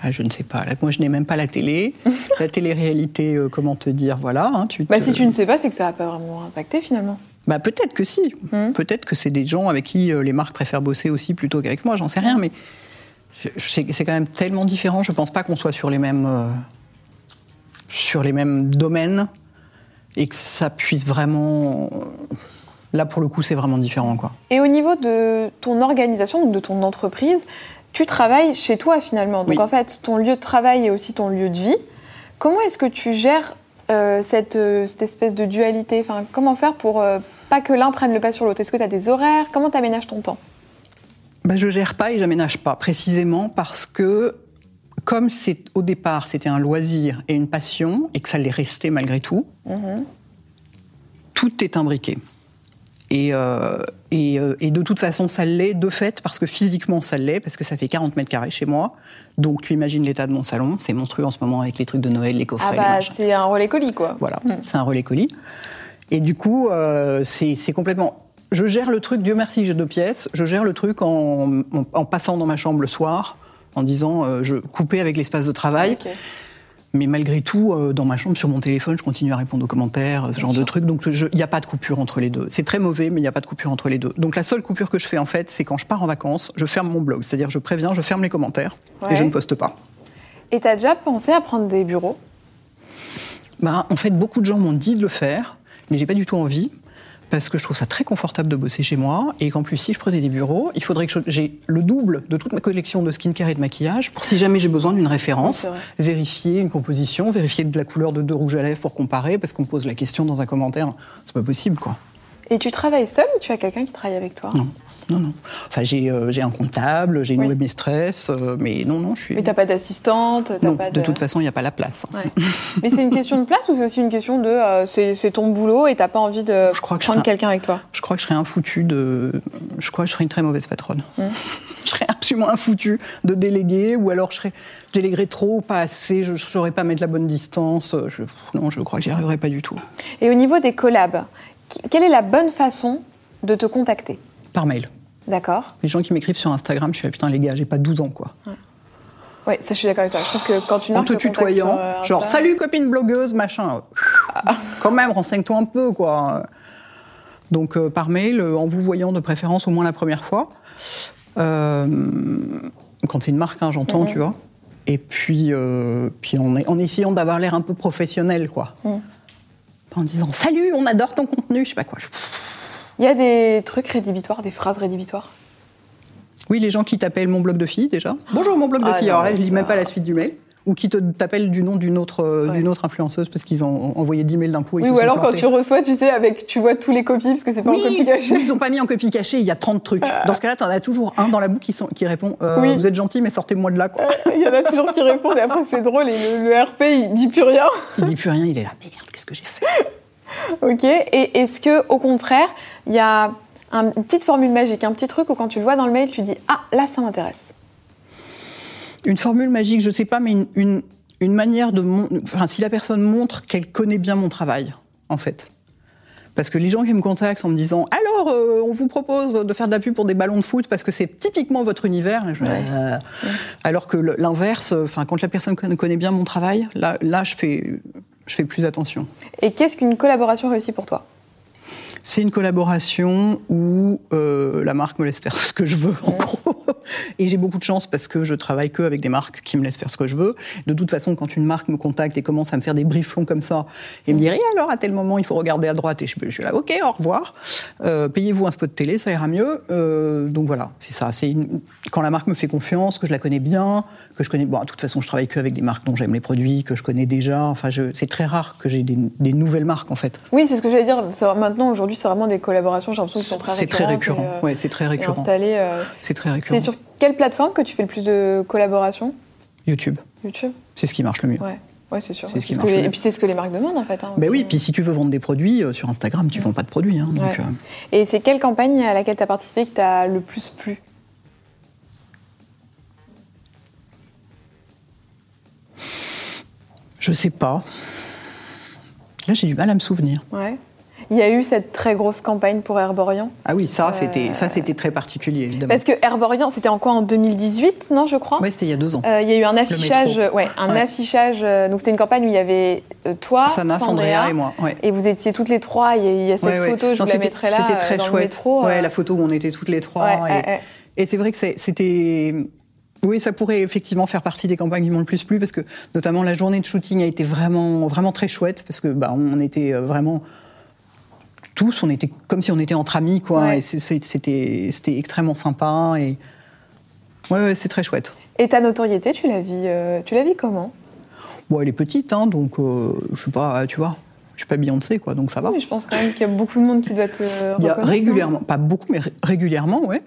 Ah, je ne sais pas. Moi, je n'ai même pas la télé. [LAUGHS] la télé-réalité, euh, comment te dire Voilà. hein, tu Bah si tu ne sais pas, c'est que ça n'a pas vraiment impacté finalement. Bah, peut-être que si. Mhm. Peut-être que c'est des gens avec qui euh, les marques préfèrent bosser aussi plutôt qu'avec moi. J'en sais rien, mais c'est quand même tellement différent. Je pense pas qu'on soit sur les mêmes euh, sur les mêmes domaines et que ça puisse vraiment. Là, pour le coup, c'est vraiment différent, quoi. Et au niveau de ton organisation, donc de ton entreprise, tu travailles chez toi finalement. Donc Oui. en fait, ton lieu de travail est aussi ton lieu de vie. Comment est-ce que tu gères euh, cette, euh, cette espèce de dualité? Enfin, Comment faire pour euh, pas que l'un prenne le pas sur l'autre? Est-ce que tu as des horaires? Comment tu aménages ton temps? Bah, je gère pas et j'aménage pas, précisément parce que, comme c'est au départ, c'était un loisir et une passion, et que ça l'est resté malgré tout, Mhm. tout est imbriqué. Et, euh, et, euh, et de toute façon, ça l'est de fait, parce que physiquement, ça l'est, parce que ça fait 40 mètres carrés chez moi. Donc, tu imagines l'état de mon salon. C'est monstrueux en ce moment avec les trucs de Noël, les coffrets, Ah bah c'est un relais colis quoi. Voilà, c'est un relais colis. Et du coup, euh, c'est c'est complètement. Je gère le truc, Dieu merci, j'ai deux pièces. Je gère le truc en, en- en passant dans ma chambre le soir, en disant euh, je couper avec l'espace de travail. Mais malgré tout, euh, dans ma chambre, sur mon téléphone, je continue à répondre aux commentaires, ce genre de trucs. Donc il n'y a pas de coupure entre les deux. C'est très mauvais, mais il n'y a pas de coupure entre les deux. Donc la seule coupure que je fais en fait, c'est quand je pars en vacances, je ferme mon blog. C'est-à-dire je préviens, je ferme les commentaires Ouais. et je ne poste pas. Et t'as déjà pensé à prendre des bureaux? Bah, en fait, beaucoup de gens m'ont dit de le faire, mais j'ai pas du tout envie. Parce que je trouve ça très confortable de bosser chez moi et qu'en plus si je prenais des bureaux, il faudrait que j'ai le double de toute ma collection de skincare et de maquillage pour si jamais j'ai besoin d'une référence, vérifier une composition, vérifier de la couleur de deux rouges à lèvres pour comparer parce qu'on me pose la question dans un commentaire, c'est pas possible quoi. Et tu travailles seul ou tu as quelqu'un qui travaille avec toi? Non. Non, non. Enfin, j'ai euh, un comptable, j'ai une oui. webmistress, euh, mais non, non, je suis. Mais t'as pas d'assistante Non, pas de... toute façon, il n'y a pas la place. Ouais. mais c'est une question de place ou c'est aussi une question de euh, c'est ton boulot et t'as pas envie de je crois que prendre quelqu'un avec toi? Je crois que je serais un foutu de. Je crois que je serais une très mauvaise patronne. Mmh. [LAUGHS] je serais absolument un foutu de déléguer ou alors je serais. Je déléguerais trop ou pas assez, je ne saurais pas mettre la bonne distance. Je... Non, je crois que j'y arriverais pas du tout. Et au niveau des collabs, quelle est la bonne façon de te contacter? Par mail. D'accord. Les gens qui m'écrivent sur Instagram, je suis là, putain, les gars, j'ai pas 12 ans, quoi. Ouais. Oui, ça, je suis d'accord avec toi. Je trouve que quand tu En te tutoyant, sur, euh, genre, salut copine blogueuse, machin. Ah. Quand même, renseigne-toi un peu, quoi. Donc, euh, par mail, en vous voyant de préférence au moins la première fois. Euh, quand c'est une marque, hein, j'entends, Mhm. mm -hmm. tu vois. Et puis, euh, puis en, en, essayant d'avoir l'air un peu professionnel, quoi. Mm. En disant, salut, on adore ton contenu, je sais pas quoi. Il y a des trucs rédhibitoires, des phrases rédhibitoires Oui, les gens qui t'appellent mon blog de fille déjà. Bonjour mon blog de Ah, fille. non, Alors là, je lis même pas la suite du mail. Ou qui t'appellent du nom d'une autre, euh, Ouais. d'une autre influenceuse parce qu'ils ont envoyé 10 mails d'un coup. et ils Oui, ou alors quand tu reçois, tu sais, avec, tu vois tous les copies parce que c'est pas en copie cachée. ils ont pas mis en copie cachée, il y a 30 trucs. Dans ce cas-là, t'en as toujours un dans la boucle qui, sont- qui répond euh, Oui. Vous êtes gentil, mais sortez-moi de là. Quoi. [LAUGHS] Il y en a toujours qui répondent et après c'est drôle et le, le RP il dit plus rien. Il dit plus rien, il est là. Merde, qu'est-ce que j'ai fait? [LAUGHS] Ok. Et est-ce que au contraire, il y a un- une petite formule magique, un petit truc où quand tu le vois dans le mail, tu dis ah là ça m'intéresse. Une formule magique, je sais pas, mais une, une, une manière de. mon- Enfin, si la personne montre qu'elle connaît bien mon travail, en fait. Parce que les gens qui me contactent en me disant Alors, euh, on vous propose de faire de la pub pour des ballons de foot parce que c'est typiquement votre univers. Je Euh, Alors que l'inverse, euh, enfin, quand la personne conna- connaît bien mon travail, là, là je, fais, je fais plus attention. Et qu'est-ce qu'une collaboration réussie pour toi? C'est une collaboration où euh, la marque me laisse faire [LAUGHS] ce que je veux, en gros. Et j'ai beaucoup de chance parce que je travaille que avec des marques qui me laissent faire ce que je veux. De toute façon, quand une marque me contacte et commence à me faire des briefs longs comme ça, et me dire, et alors, à tel moment, il faut regarder à droite, et je, je suis là, ok, au revoir. Euh, Payez-vous un spot télé, ça ira mieux. Euh, donc voilà, c'est ça. C'est une- quand la marque me fait confiance, que je la connais bien, que je connais. Bon, de toute façon, je travaille que avec des marques dont j'aime les produits, que je connais déjà. Enfin, je- c'est très rare que j'ai des, des nouvelles marques, en fait. Oui, c'est ce que j'allais dire. Maintenant, aujourd'hui, c'est vraiment des collaborations. J'ai l'impression qu'ils sont très C'est très récurrent. et, euh, Ouais, c'est très récurrent. euh, C'est très récurrent. C'est sur quelle plateforme que tu fais le plus de collaborations? YouTube, YouTube c'est ce qui marche le mieux. Ouais, ouais c'est sûr. C'est ce qui que marche les- le Et puis c'est ce que les marques demandent en fait. hein, Ben oui, puis si tu veux vendre des produits euh, sur Instagram, tu vends pas de produits. hein, donc, Ouais. euh, Et c'est quelle campagne à laquelle tu as participé qui t'a le plus plu? Je sais pas. Là, j'ai du mal à me souvenir. Ouais. Il y a eu cette très grosse campagne pour Herborian. Ah oui, ça, Euh, c'était ça, c'était très particulier, évidemment. Parce que Herborian, c'était en quoi En 2018, non, je crois? Ouais, c'était il y a deux ans. Euh, Il y a eu un affichage, ouais, un Ouais. affichage. euh, donc c'était une campagne où il y avait euh, toi, Sana, Sandrea et moi. Ouais. Et vous étiez toutes les trois. Il y a, il y a cette photo, je Non, vous la mettrai là C'était euh, très dans le chouette. métro. ouais, euh, la photo où on était toutes les trois. et et c'est vrai que c'était. Oui, ça pourrait effectivement faire partie des campagnes qui m'ont le plus plu parce que notamment la journée de shooting a été vraiment, vraiment très chouette parce que bah, on était euh, vraiment tous, on était comme si on était entre amis quoi. Ouais. Et c'était, c'était extrêmement sympa et ouais, ouais c'est très chouette. Et ta notoriété, tu la vis, euh, tu la vis comment? Bon, elle est petite, hein, donc euh, je sais pas, tu vois, je suis pas Beyoncé quoi, donc ça va. Oui, je pense quand même qu'il y a beaucoup de monde qui doit te Il y a régulièrement, pas beaucoup, mais ré- régulièrement, ouais.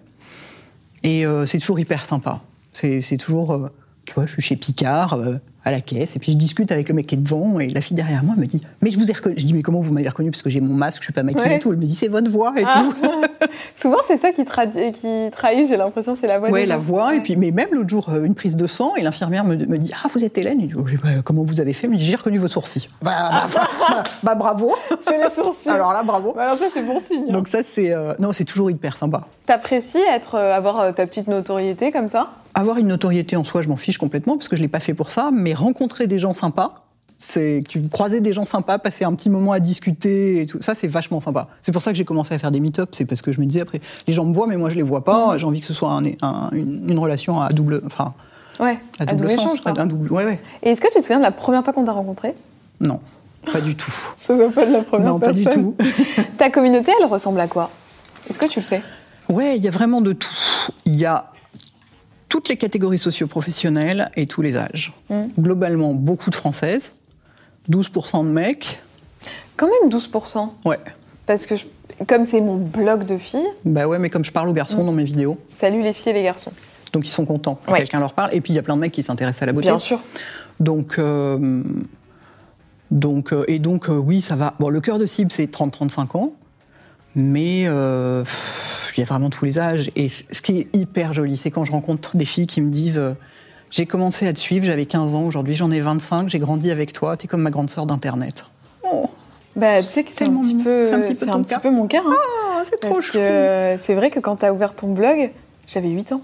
Et euh, c'est toujours hyper sympa. C'est toujours, tu vois, je suis chez Picard à la caisse, et puis je discute avec le mec qui est devant, et la fille derrière moi me dit, mais je vous ai reconnu. Je dis, mais comment vous m'avez reconnu parce que j'ai mon masque, je suis pas maquillée Ouais. et tout. Elle me dit, c'est votre voix et Ah. tout. [LAUGHS] Souvent, c'est ça qui, tradi- qui trahit, j'ai l'impression, c'est la voix. Des la gens. voix. Ouais. Et puis, mais même l'autre jour, euh, une prise de sang, et l'infirmière me, me dit, ah, vous êtes Hélène? Dis, Oh, comment vous avez fait? Dit, j'ai reconnu vos sourcils. Bah, bah, bah, bah, bravo. [LAUGHS] C'est les sourcils. Alors là, bravo. Bah alors ça, c'est bon signe. Donc ça, c'est, euh, non, c'est toujours hyper sympa. T'apprécies être, euh, avoir ta petite notoriété comme ça? Avoir une notoriété en soi, je m'en fiche complètement parce que je l'ai pas fait pour ça. Mais rencontrer des gens sympas, c'est tu croiser des gens sympas, passer un petit moment à discuter et tout, ça c'est vachement sympa. C'est pour ça que j'ai commencé à faire des meet-ups. C'est parce que je me disais après, les gens me voient, mais moi je les vois pas. J'ai envie que ce soit un- un- une, une relation à double, enfin Ouais, à double, sens, échange, un double, ouais, ouais. Et est-ce que tu te souviens de la première fois qu'on t'a rencontré? Non. pas du tout. [LAUGHS] Ça va pas de la première Non, pas du tout. [LAUGHS] Ta communauté, elle ressemble à quoi? Est-ce que tu le sais? Ouais, il y a vraiment de tout. Il y a toutes les catégories socio-professionnelles et tous les âges. Mm. Globalement, beaucoup de françaises, 12% de mecs. Quand même 12%. Ouais. Parce que je- comme c'est mon blog de filles, Bah ouais, mais comme je parle aux garçons Mm. dans mes vidéos, salut les filles et les garçons. donc ils sont contents Ouais. quelqu'un leur parle. Et puis il y a plein de mecs qui s'intéressent à la beauté. Bien sûr. Donc, euh, donc euh, et donc euh, oui, ça va. Bon, le cœur de cible c'est 30-35 ans, mais euh, il y a vraiment tous les âges. Et ce qui est hyper joli, c'est quand je rencontre des filles qui me disent euh, j'ai commencé à te suivre, j'avais 15 ans, aujourd'hui j'en ai 25, j'ai grandi avec toi, t'es comme ma grande sœur d'internet. Oh, Bah, tu sais que c'est un, petit peu, un petit peu un petit mon cas. hein. ah, c'est trop chou. c'est vrai que quand tu as ouvert ton blog, j'avais 8 ans.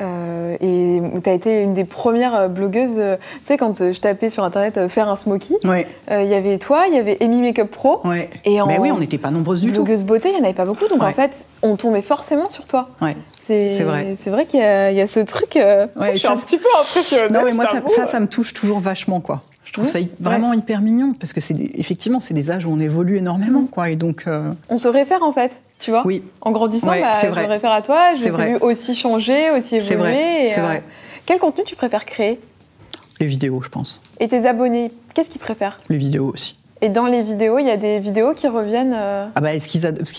Euh, et tu as été une des premières euh, blogueuses. euh, tu sais, quand je tapais sur internet euh, faire un smoky, Ouais, il y avait toi, il y avait Amy Makeup Pro. ouais. Et en Mais oui, on n'était pas nombreuses du tout. blogueuse beauté, il n'y en avait pas beaucoup. Donc Ouais. en fait, on tombait forcément sur toi. C'est vrai. C'est vrai qu'il y, a il y a ce truc. je suis ça, un petit peu impressionnée. Non, mais moi, ça, ça, ça me touche toujours vachement, quoi. Je trouve ça vraiment hyper mignon, parce que c'est effectivement, c'est des âges où on évolue énormément, Mmh. quoi. Et donc, On se réfère en fait, tu vois. oui, En grandissant, Ouais, bah, je vrai. me réfère à toi. J'ai vrai. vu aussi changer, aussi C'est évoluer. vrai, et, c'est euh, vrai. Quel contenu tu préfères créer? Les vidéos, je pense. Et tes abonnés, qu'est-ce qu'ils préfèrent? Les vidéos aussi. Et dans les vidéos, il y a des vidéos qui reviennent. euh, Ah bah, ce qu'ils ad- ce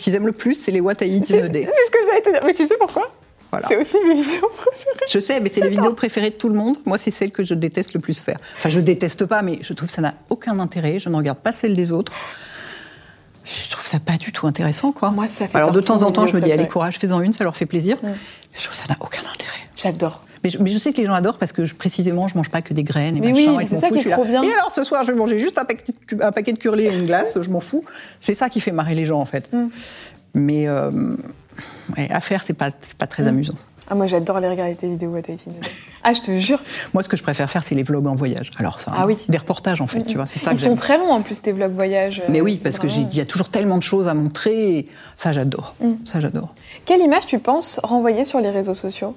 qu'ils aiment le plus, c'est les What I Eat C'est in a c'est ce que j'allais te dire. Mais tu sais pourquoi? Voilà. C'est aussi mes vidéos préférées. Je sais, mais c'est les vidéos préférées de tout le monde. Moi, c'est celle que je déteste le plus faire. Enfin, je déteste pas, mais je trouve que ça n'a aucun intérêt. Je ne regarde pas celle des autres. Je trouve ça pas du tout intéressant, quoi. Moi, ça fait Alors, de temps en temps, je me dis, allez, courage, fais-en une, ça leur fait plaisir. Mm. Je trouve ça n'a aucun intérêt. J'adore. Mais je, mais je sais que les gens adorent parce que je- précisément, je mange pas que des graines et Mais machin. oui, mais c'est ça fous, qui est trop bien. Et alors, ce soir, je vais manger juste un paquet, de- un paquet de curly et une glace, je m'en fous. C'est ça qui fait marrer les gens, en fait. Mm. Mais euh, ouais, à faire, c'est pas, pas très Mm. amusant. Ah, moi, j'adore les regarder tes vidéos à Tahiti. Ah, je te jure. Moi, ce que je préfère faire, c'est les vlogs en voyage. Alors, ça, Ah oui. des reportages, en fait, tu vois, c'est ça Ils que sont très longs en plus, tes vlogs voyage. Mais euh, oui, c'est parce vraiment- il y a toujours tellement de choses à montrer. et ça, j'adore. Mm. Ça, j'adore. Quelle image tu penses renvoyer sur les réseaux sociaux?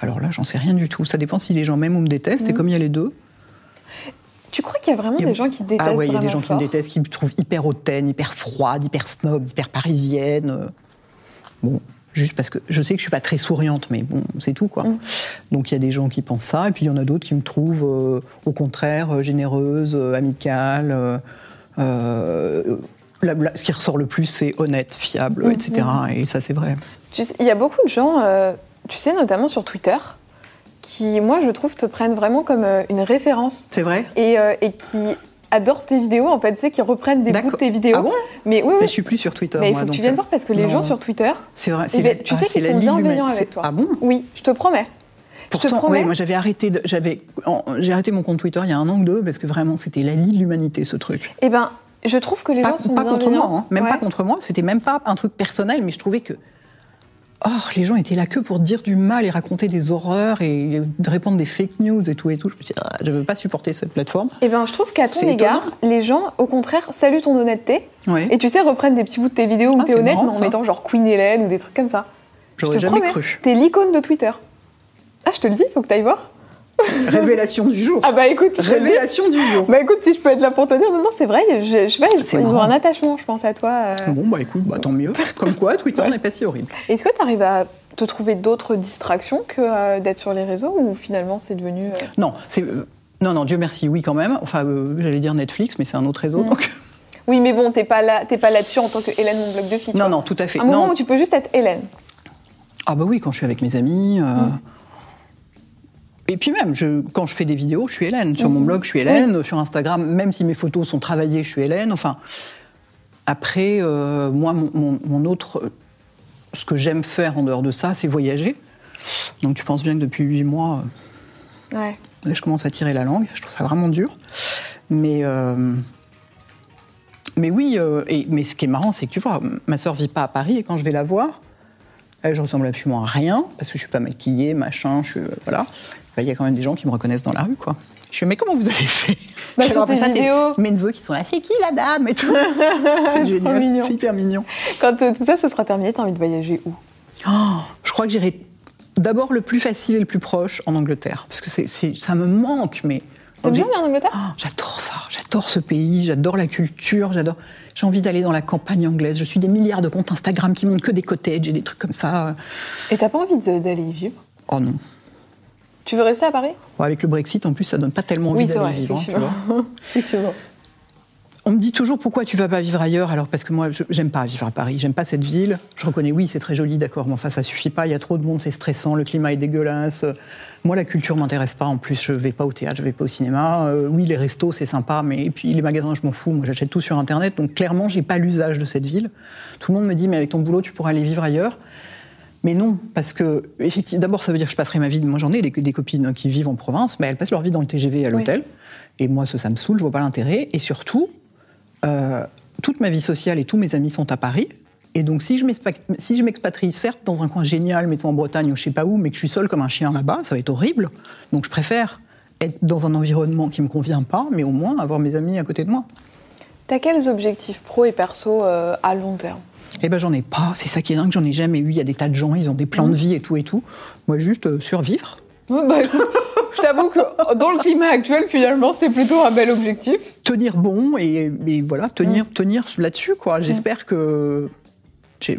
Alors là, j'en sais rien du tout. Ça dépend si les gens m'aiment ou me détestent. Et Mm. comme il y a les deux. Tu crois qu'il y a vraiment Il y a- des gens qui détestent Ah ouais, il y a des gens qui me détestent, qui me trouvent hyper hautaine, hyper froide, hyper snob, hyper parisienne. euh. Bon, juste parce que je sais que je suis pas très souriante, mais bon, c'est tout quoi. Mm. Donc il y a des gens qui pensent ça, et puis il y en a d'autres qui me trouvent euh, au contraire euh, généreuse, euh, amicale. euh, la- la- ce qui ressort le plus, c'est honnête, fiable, Mm, etc. Et ça, c'est vrai. Tu sais, Il y a beaucoup de gens, euh, tu sais, notamment sur Twitter, qui, moi, je trouve, te prennent vraiment comme une référence C'est vrai? Et, euh, et qui adorent tes vidéos, en fait, tu sais, qui reprennent des bouts de tes vidéos. Ah bon? Mais oui, oui. Mais je suis plus sur Twitter. Mais il moi, faut que tu viennes euh, voir parce que les non. gens sur Twitter, C'est vrai. Eh ben, tu sais ah, c'est qu'ils sont bienveillants avec toi. Ah bon? Oui, je te promets. Pourtant, ouais, moi j'avais arrêté, j'avais, j'ai arrêté mon compte Twitter il y a un an ou deux parce que vraiment c'était la lie de l'humanité ce truc. Eh ben, je trouve que les Pas, gens sont pas contre moi, hein, même Ouais. pas contre moi. C'était même pas un truc personnel, mais je trouvais que oh, les gens étaient là que pour dire du mal et raconter des horreurs et répondre des fake news et tout et tout. Je me dis, ah, je veux pas supporter cette plateforme. Eh ben, je trouve qu'à ton égard, étonnant. les gens, au contraire, saluent ton honnêteté. Ouais. Et tu sais, reprennent des petits bouts de tes vidéos où Ah, t'es honnête, marrant, mais en ça. mettant genre Queen Hélène ou des trucs comme ça. Je J'aurais te jamais promets, cru. T'es l'icône de Twitter. Ah, je te le dis, faut que t'ailles voir. [LAUGHS] Révélation du jour. Ah bah écoute. Révélation du jour. Bah écoute, si je peux être là pour te dire, non, non, c'est vrai, je, je sais pas, ils, ont un attachement, je pense, à toi. euh. Bon bah écoute, bah, tant mieux. Comme quoi, Twitter n'est pas si horrible. Est-ce que tu arrives à te trouver d'autres distractions que euh, d'être sur les réseaux ou finalement c'est devenu. euh, Non, c'est non non Dieu merci, oui quand même. Enfin, j'allais dire Netflix, mais c'est un autre réseau. Donc- Oui, mais bon, t'es pas là, t'es pas là-dessus en tant que Hélène, mon blog de filles. Non non, tout à fait. Un moment non. où tu peux juste être Hélène. Ah bah oui, quand je suis avec mes amis. Mm. Et puis même, je, quand je fais des vidéos, je suis Hélène. Sur mon blog, je suis Hélène. Sur Instagram, même si mes photos sont travaillées, je suis Hélène. Enfin, après, euh, moi, mon, mon- mon autre... Ce que j'aime faire en dehors de ça, c'est voyager. Donc tu penses bien que depuis huit mois, Ouais. Là, je commence à tirer la langue. Je trouve ça vraiment dur. Mais, euh, mais oui, euh, et, mais ce qui est marrant, c'est que tu vois, ma sœur vit pas à Paris et quand je vais la voir, je ressemble absolument à rien parce que je suis pas maquillée, machin, je suis, euh, voilà. Il y a quand même des gens qui me reconnaissent dans la rue, quoi. Je suis, mais comment vous avez fait? Bah, Je tes ça, vidéos. Mes neveux qui sont là, c'est qui la dame? et tout. [LAUGHS] c'est génial, mignon. c'est hyper mignon. Quand euh, tout ça, ce sera terminé, t'as envie de voyager où? Oh, je crois que j'irai d'abord le plus facile et le plus proche en Angleterre. Parce que c'est- ça me manque, mais T'aimes bien en Angleterre? Oh, J'adore ça, j'adore ce pays, j'adore la culture, j'adore. J'ai envie d'aller dans la campagne anglaise. Je suis des milliards de comptes Instagram qui montrent que des cottages et des trucs comme ça. Et t'as pas envie d'aller y vivre? Oh non. Tu veux rester à Paris? Avec le Brexit, en plus, ça donne pas tellement envie Oui, d'aller vivre. hein, tu vois. [LAUGHS] On me dit toujours pourquoi tu vas pas vivre ailleurs alors parce que moi je- j'aime pas vivre à Paris, j'aime pas cette ville. Je reconnais oui c'est très joli d'accord mais enfin ça suffit pas, il y a trop de monde, c'est stressant, le climat est dégueulasse. Moi la culture m'intéresse pas en plus, je vais pas au théâtre, je vais pas au cinéma. Euh, oui les restos c'est sympa mais et puis les magasins je m'en fous, moi j'achète tout sur internet donc clairement j'ai pas l'usage de cette ville. Tout le monde me dit mais avec ton boulot tu pourras aller vivre ailleurs. Mais non, parce que effectivement, d'abord ça veut dire que je passerai ma vie. Moi j'en ai des, des copines qui vivent en province, mais elles passent leur vie dans le TGV à Oui. l'hôtel. Et moi ça, ça me saoule, je vois pas l'intérêt. Et surtout, euh, toute ma vie sociale et tous mes amis sont à Paris. Et donc, si je si m'expatrie, certes, dans un coin génial, mettons en Bretagne ou je sais pas où, mais que je suis seule comme un chien là-bas, ça va être horrible. Donc, je préfère être dans un environnement qui me convient pas, mais au moins avoir mes amis à côté de moi. T'as quels objectifs pro et perso euh, à long terme? Eh ben, j'en ai pas. C'est ça qui est dingue, j'en ai jamais eu. Il y a des tas de gens, ils ont des plans de vie et tout et tout. Moi, juste euh, survivre. Bah, Je t'avoue que dans le climat actuel, finalement, c'est plutôt un bel objectif. tenir bon et, et voilà, tenir, tenir là-dessus. quoi. J'espère que. Je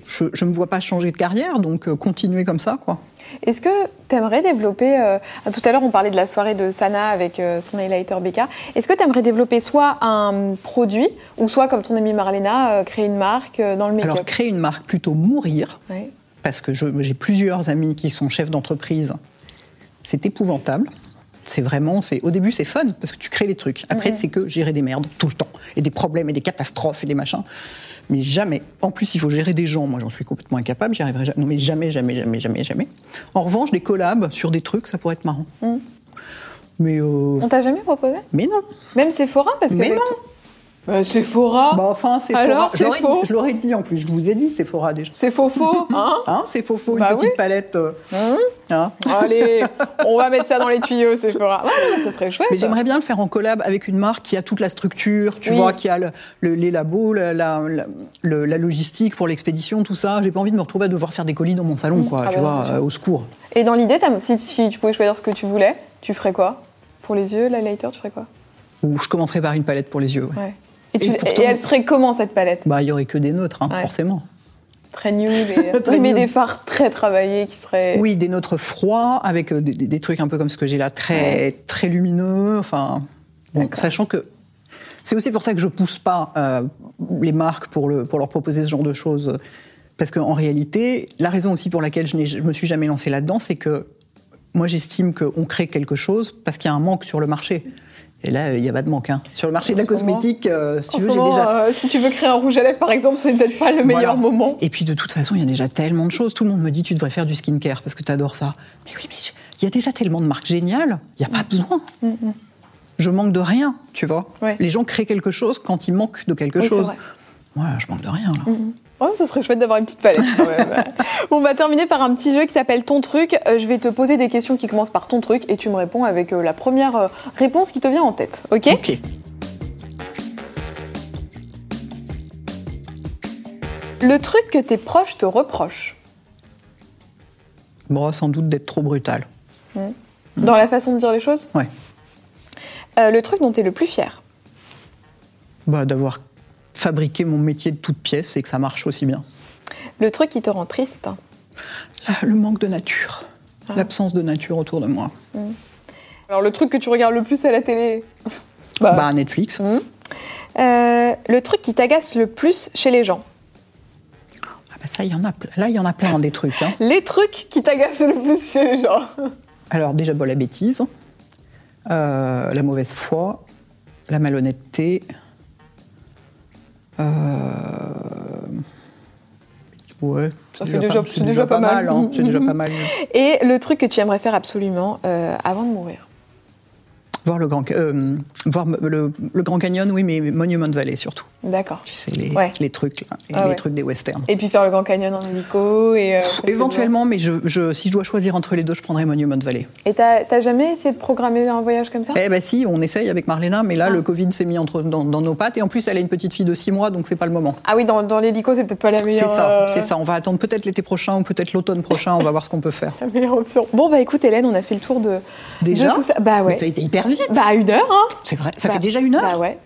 ne me vois pas changer de carrière, donc euh, continuer comme ça. quoi. Est-ce que tu aimerais développer, euh, tout à l'heure on parlait de la soirée de Sana avec euh, son highlighter BK, est-ce que tu aimerais développer soit un produit, ou soit comme ton amie Marlena, créer une marque dans le Alors, make-up? créer une marque plutôt mourir, Ouais. parce que j'ai plusieurs amis qui sont chefs d'entreprise. C'est épouvantable. C'est vraiment, c'est au début c'est fun parce que tu crées des trucs. Après c'est que gérer des merdes tout le temps et des problèmes et des catastrophes et des machins. Mais jamais. En plus il faut gérer des gens. Moi j'en suis complètement incapable. J'y arriverai jamais. Non mais jamais, jamais, jamais, jamais, jamais. En revanche des collabs sur des trucs ça pourrait être marrant. Mais euh, On t'a jamais proposé? Mais non. Même Sephora parce que Mais non. tout- Bah, Sephora Bah enfin c'est Alors, Je c'est l'aurais- faux. Je l'aurais dit en plus. Je vous ai dit c'est fora déjà. C'est faux faux, [LAUGHS] hein Hein, c'est faux faux, une Bah petite oui. palette. euh, hein. Allez, on va mettre ça dans les tuyaux, Sephora. Ouais, ça serait chouette. Mais j'aimerais bien le faire en collab avec une marque qui a toute la structure, tu Oui. vois, qui a le- le- les labos, la, la- la- la logistique pour l'expédition, tout ça. J'ai pas envie de me retrouver à devoir faire des colis dans mon salon, quoi, Ah tu bah vois, euh, au secours. Et dans l'idée, si, si tu pouvais choisir ce que tu voulais, tu ferais quoi? Pour les yeux, la lighter, tu ferais quoi? Ou je commencerai par une palette pour les yeux. ouais. Ouais. Et, tu- Et pourtant- et elle serait comment cette palette Bah, il y aurait que des nôtres, hein, Ouais. forcément. Très nude [LAUGHS] et Très oui, mais des fards très travaillés qui seraient. Oui, des nôtres froids, avec euh, des, trucs un peu comme ce que j'ai là, très, très lumineux. Enfin, bon, sachant que c'est aussi pour ça que je pousse pas euh, les marques pour, le, pour leur proposer ce genre de choses. Parce qu'en réalité, la raison aussi pour laquelle je ne me suis jamais lancée là-dedans, c'est que moi j'estime qu'on crée quelque chose parce qu'il y a un manque sur le marché. Et là, il n'y a pas de manque. hein. Sur le marché de la cosmétique, euh, si tu veux, moment, déjà. euh, si tu veux créer un rouge à lèvres, par exemple, c'est peut-être pas le meilleur Voilà. moment. Et puis de toute façon, il y a déjà tellement de choses. Tout le monde me dit tu devrais faire du skincare parce que tu adores ça. Mais oui, mais il y a déjà tellement de marques géniales, il n'y a pas besoin. Je manque de rien, tu vois. Ouais. Les gens créent quelque chose quand ils manquent de quelque Oui, chose. Moi, je manque de rien. Là. Oh, ce serait chouette d'avoir une petite palette quand même. [LAUGHS] on va terminer par un petit jeu qui s'appelle Ton truc. Euh, je vais te poser des questions qui commencent par ton truc et tu me réponds avec euh, la première euh, réponse qui te vient en tête. Ok? Ok. Le truc que tes proches te reprochent Bon, sans doute d'être trop brutal. dans la façon de dire les choses? Ouais. Euh, Le truc dont tu es le plus fier Bah, d'avoir fabriqué mon métier de toute pièce et que ça marche aussi bien. Le truc qui te rend triste Là, le manque de nature. Ah. L'absence de nature autour de moi. Alors le truc que tu regardes le plus à la télé Bah, [LAUGHS] Bah, Netflix. Euh, le truc qui t'agace le plus chez les gens Ah bah ça, il y en a plein. Là, il y en a plein des trucs. hein. Les trucs qui t'agacent le plus chez les gens [LAUGHS] Alors déjà, bon, la bêtise, euh, la mauvaise foi, la malhonnêteté. Euh, Ouais, Ça c'est fait déjà- c'est déjà pas mal. hein, c'est déjà pas mal. Et le truc que tu aimerais faire absolument euh, avant de mourir Voir le Grand, euh, voir le, le Grand Canyon, oui, mais Monument Valley surtout. D'accord. Tu sais, les, Ouais. les trucs, là, Ah les ouais. trucs des westerns. Et puis faire le Grand Canyon en hélico et... euh, Éventuellement, mais je, je- si je dois choisir entre les deux, je prendrais Monument Valley. Et t'as jamais essayé de programmer un voyage comme ça? Eh ben si, on essaye avec Marlena, mais là, Ah. le Covid s'est mis entre, dans, dans nos pattes. Et en plus, elle a une petite fille de 6 mois, donc c'est pas le moment. Ah oui, dans, dans l'hélico, c'est peut-être pas la C'est meilleure... ça, euh, c'est ça. On va attendre peut-être l'été prochain ou peut-être l'automne prochain. On va voir ce qu'on peut faire. [LAUGHS] la meilleure option. Bon, bah écoute, Hélène, on a fait le tour de, Déjà? de tout ça. Bah ouais. Mais ça a été hyper vite. Vite. Bah, une heure, hein. C'est vrai, ça Bah, fait déjà une heure. Bah ouais.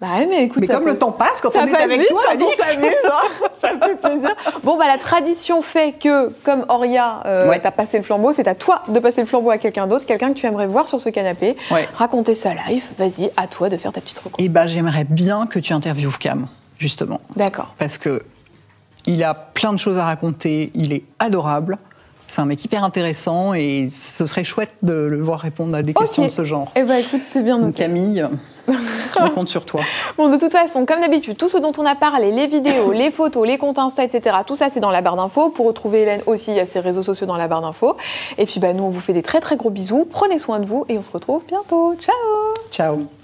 Bah ouais, mais écoute. Mais comme peut- le temps passe quand ça on est passe avec vite toi, Alix. s'amuse, hein. [LAUGHS] ça fait plaisir. Bon, bah la tradition fait que, comme Auria, euh, Ouais. t'as passé le flambeau, c'est à toi de passer le flambeau à quelqu'un d'autre, quelqu'un que tu aimerais voir sur ce canapé, Ouais. raconter sa life. Vas-y, à toi de faire ta petite recours. Et ben, j'aimerais bien que tu interviewes Cam, justement. D'accord. Parce que il a plein de choses à raconter, il est adorable. C'est un mec hyper intéressant et ce serait chouette de le voir répondre à des questions de ce genre. Eh bah écoute, c'est bien Donc. Camille, [LAUGHS] on compte sur toi. Bon, de toute façon, comme d'habitude, tout ce dont on a parlé, les vidéos, [LAUGHS] les photos, les comptes Insta, etc., tout ça, c'est dans la barre d'infos. Pour retrouver Hélène aussi, il y a ses réseaux sociaux dans la barre d'infos. Et puis, bah, nous, on vous fait des très très gros bisous. Prenez soin de vous et on se retrouve bientôt. Ciao Ciao.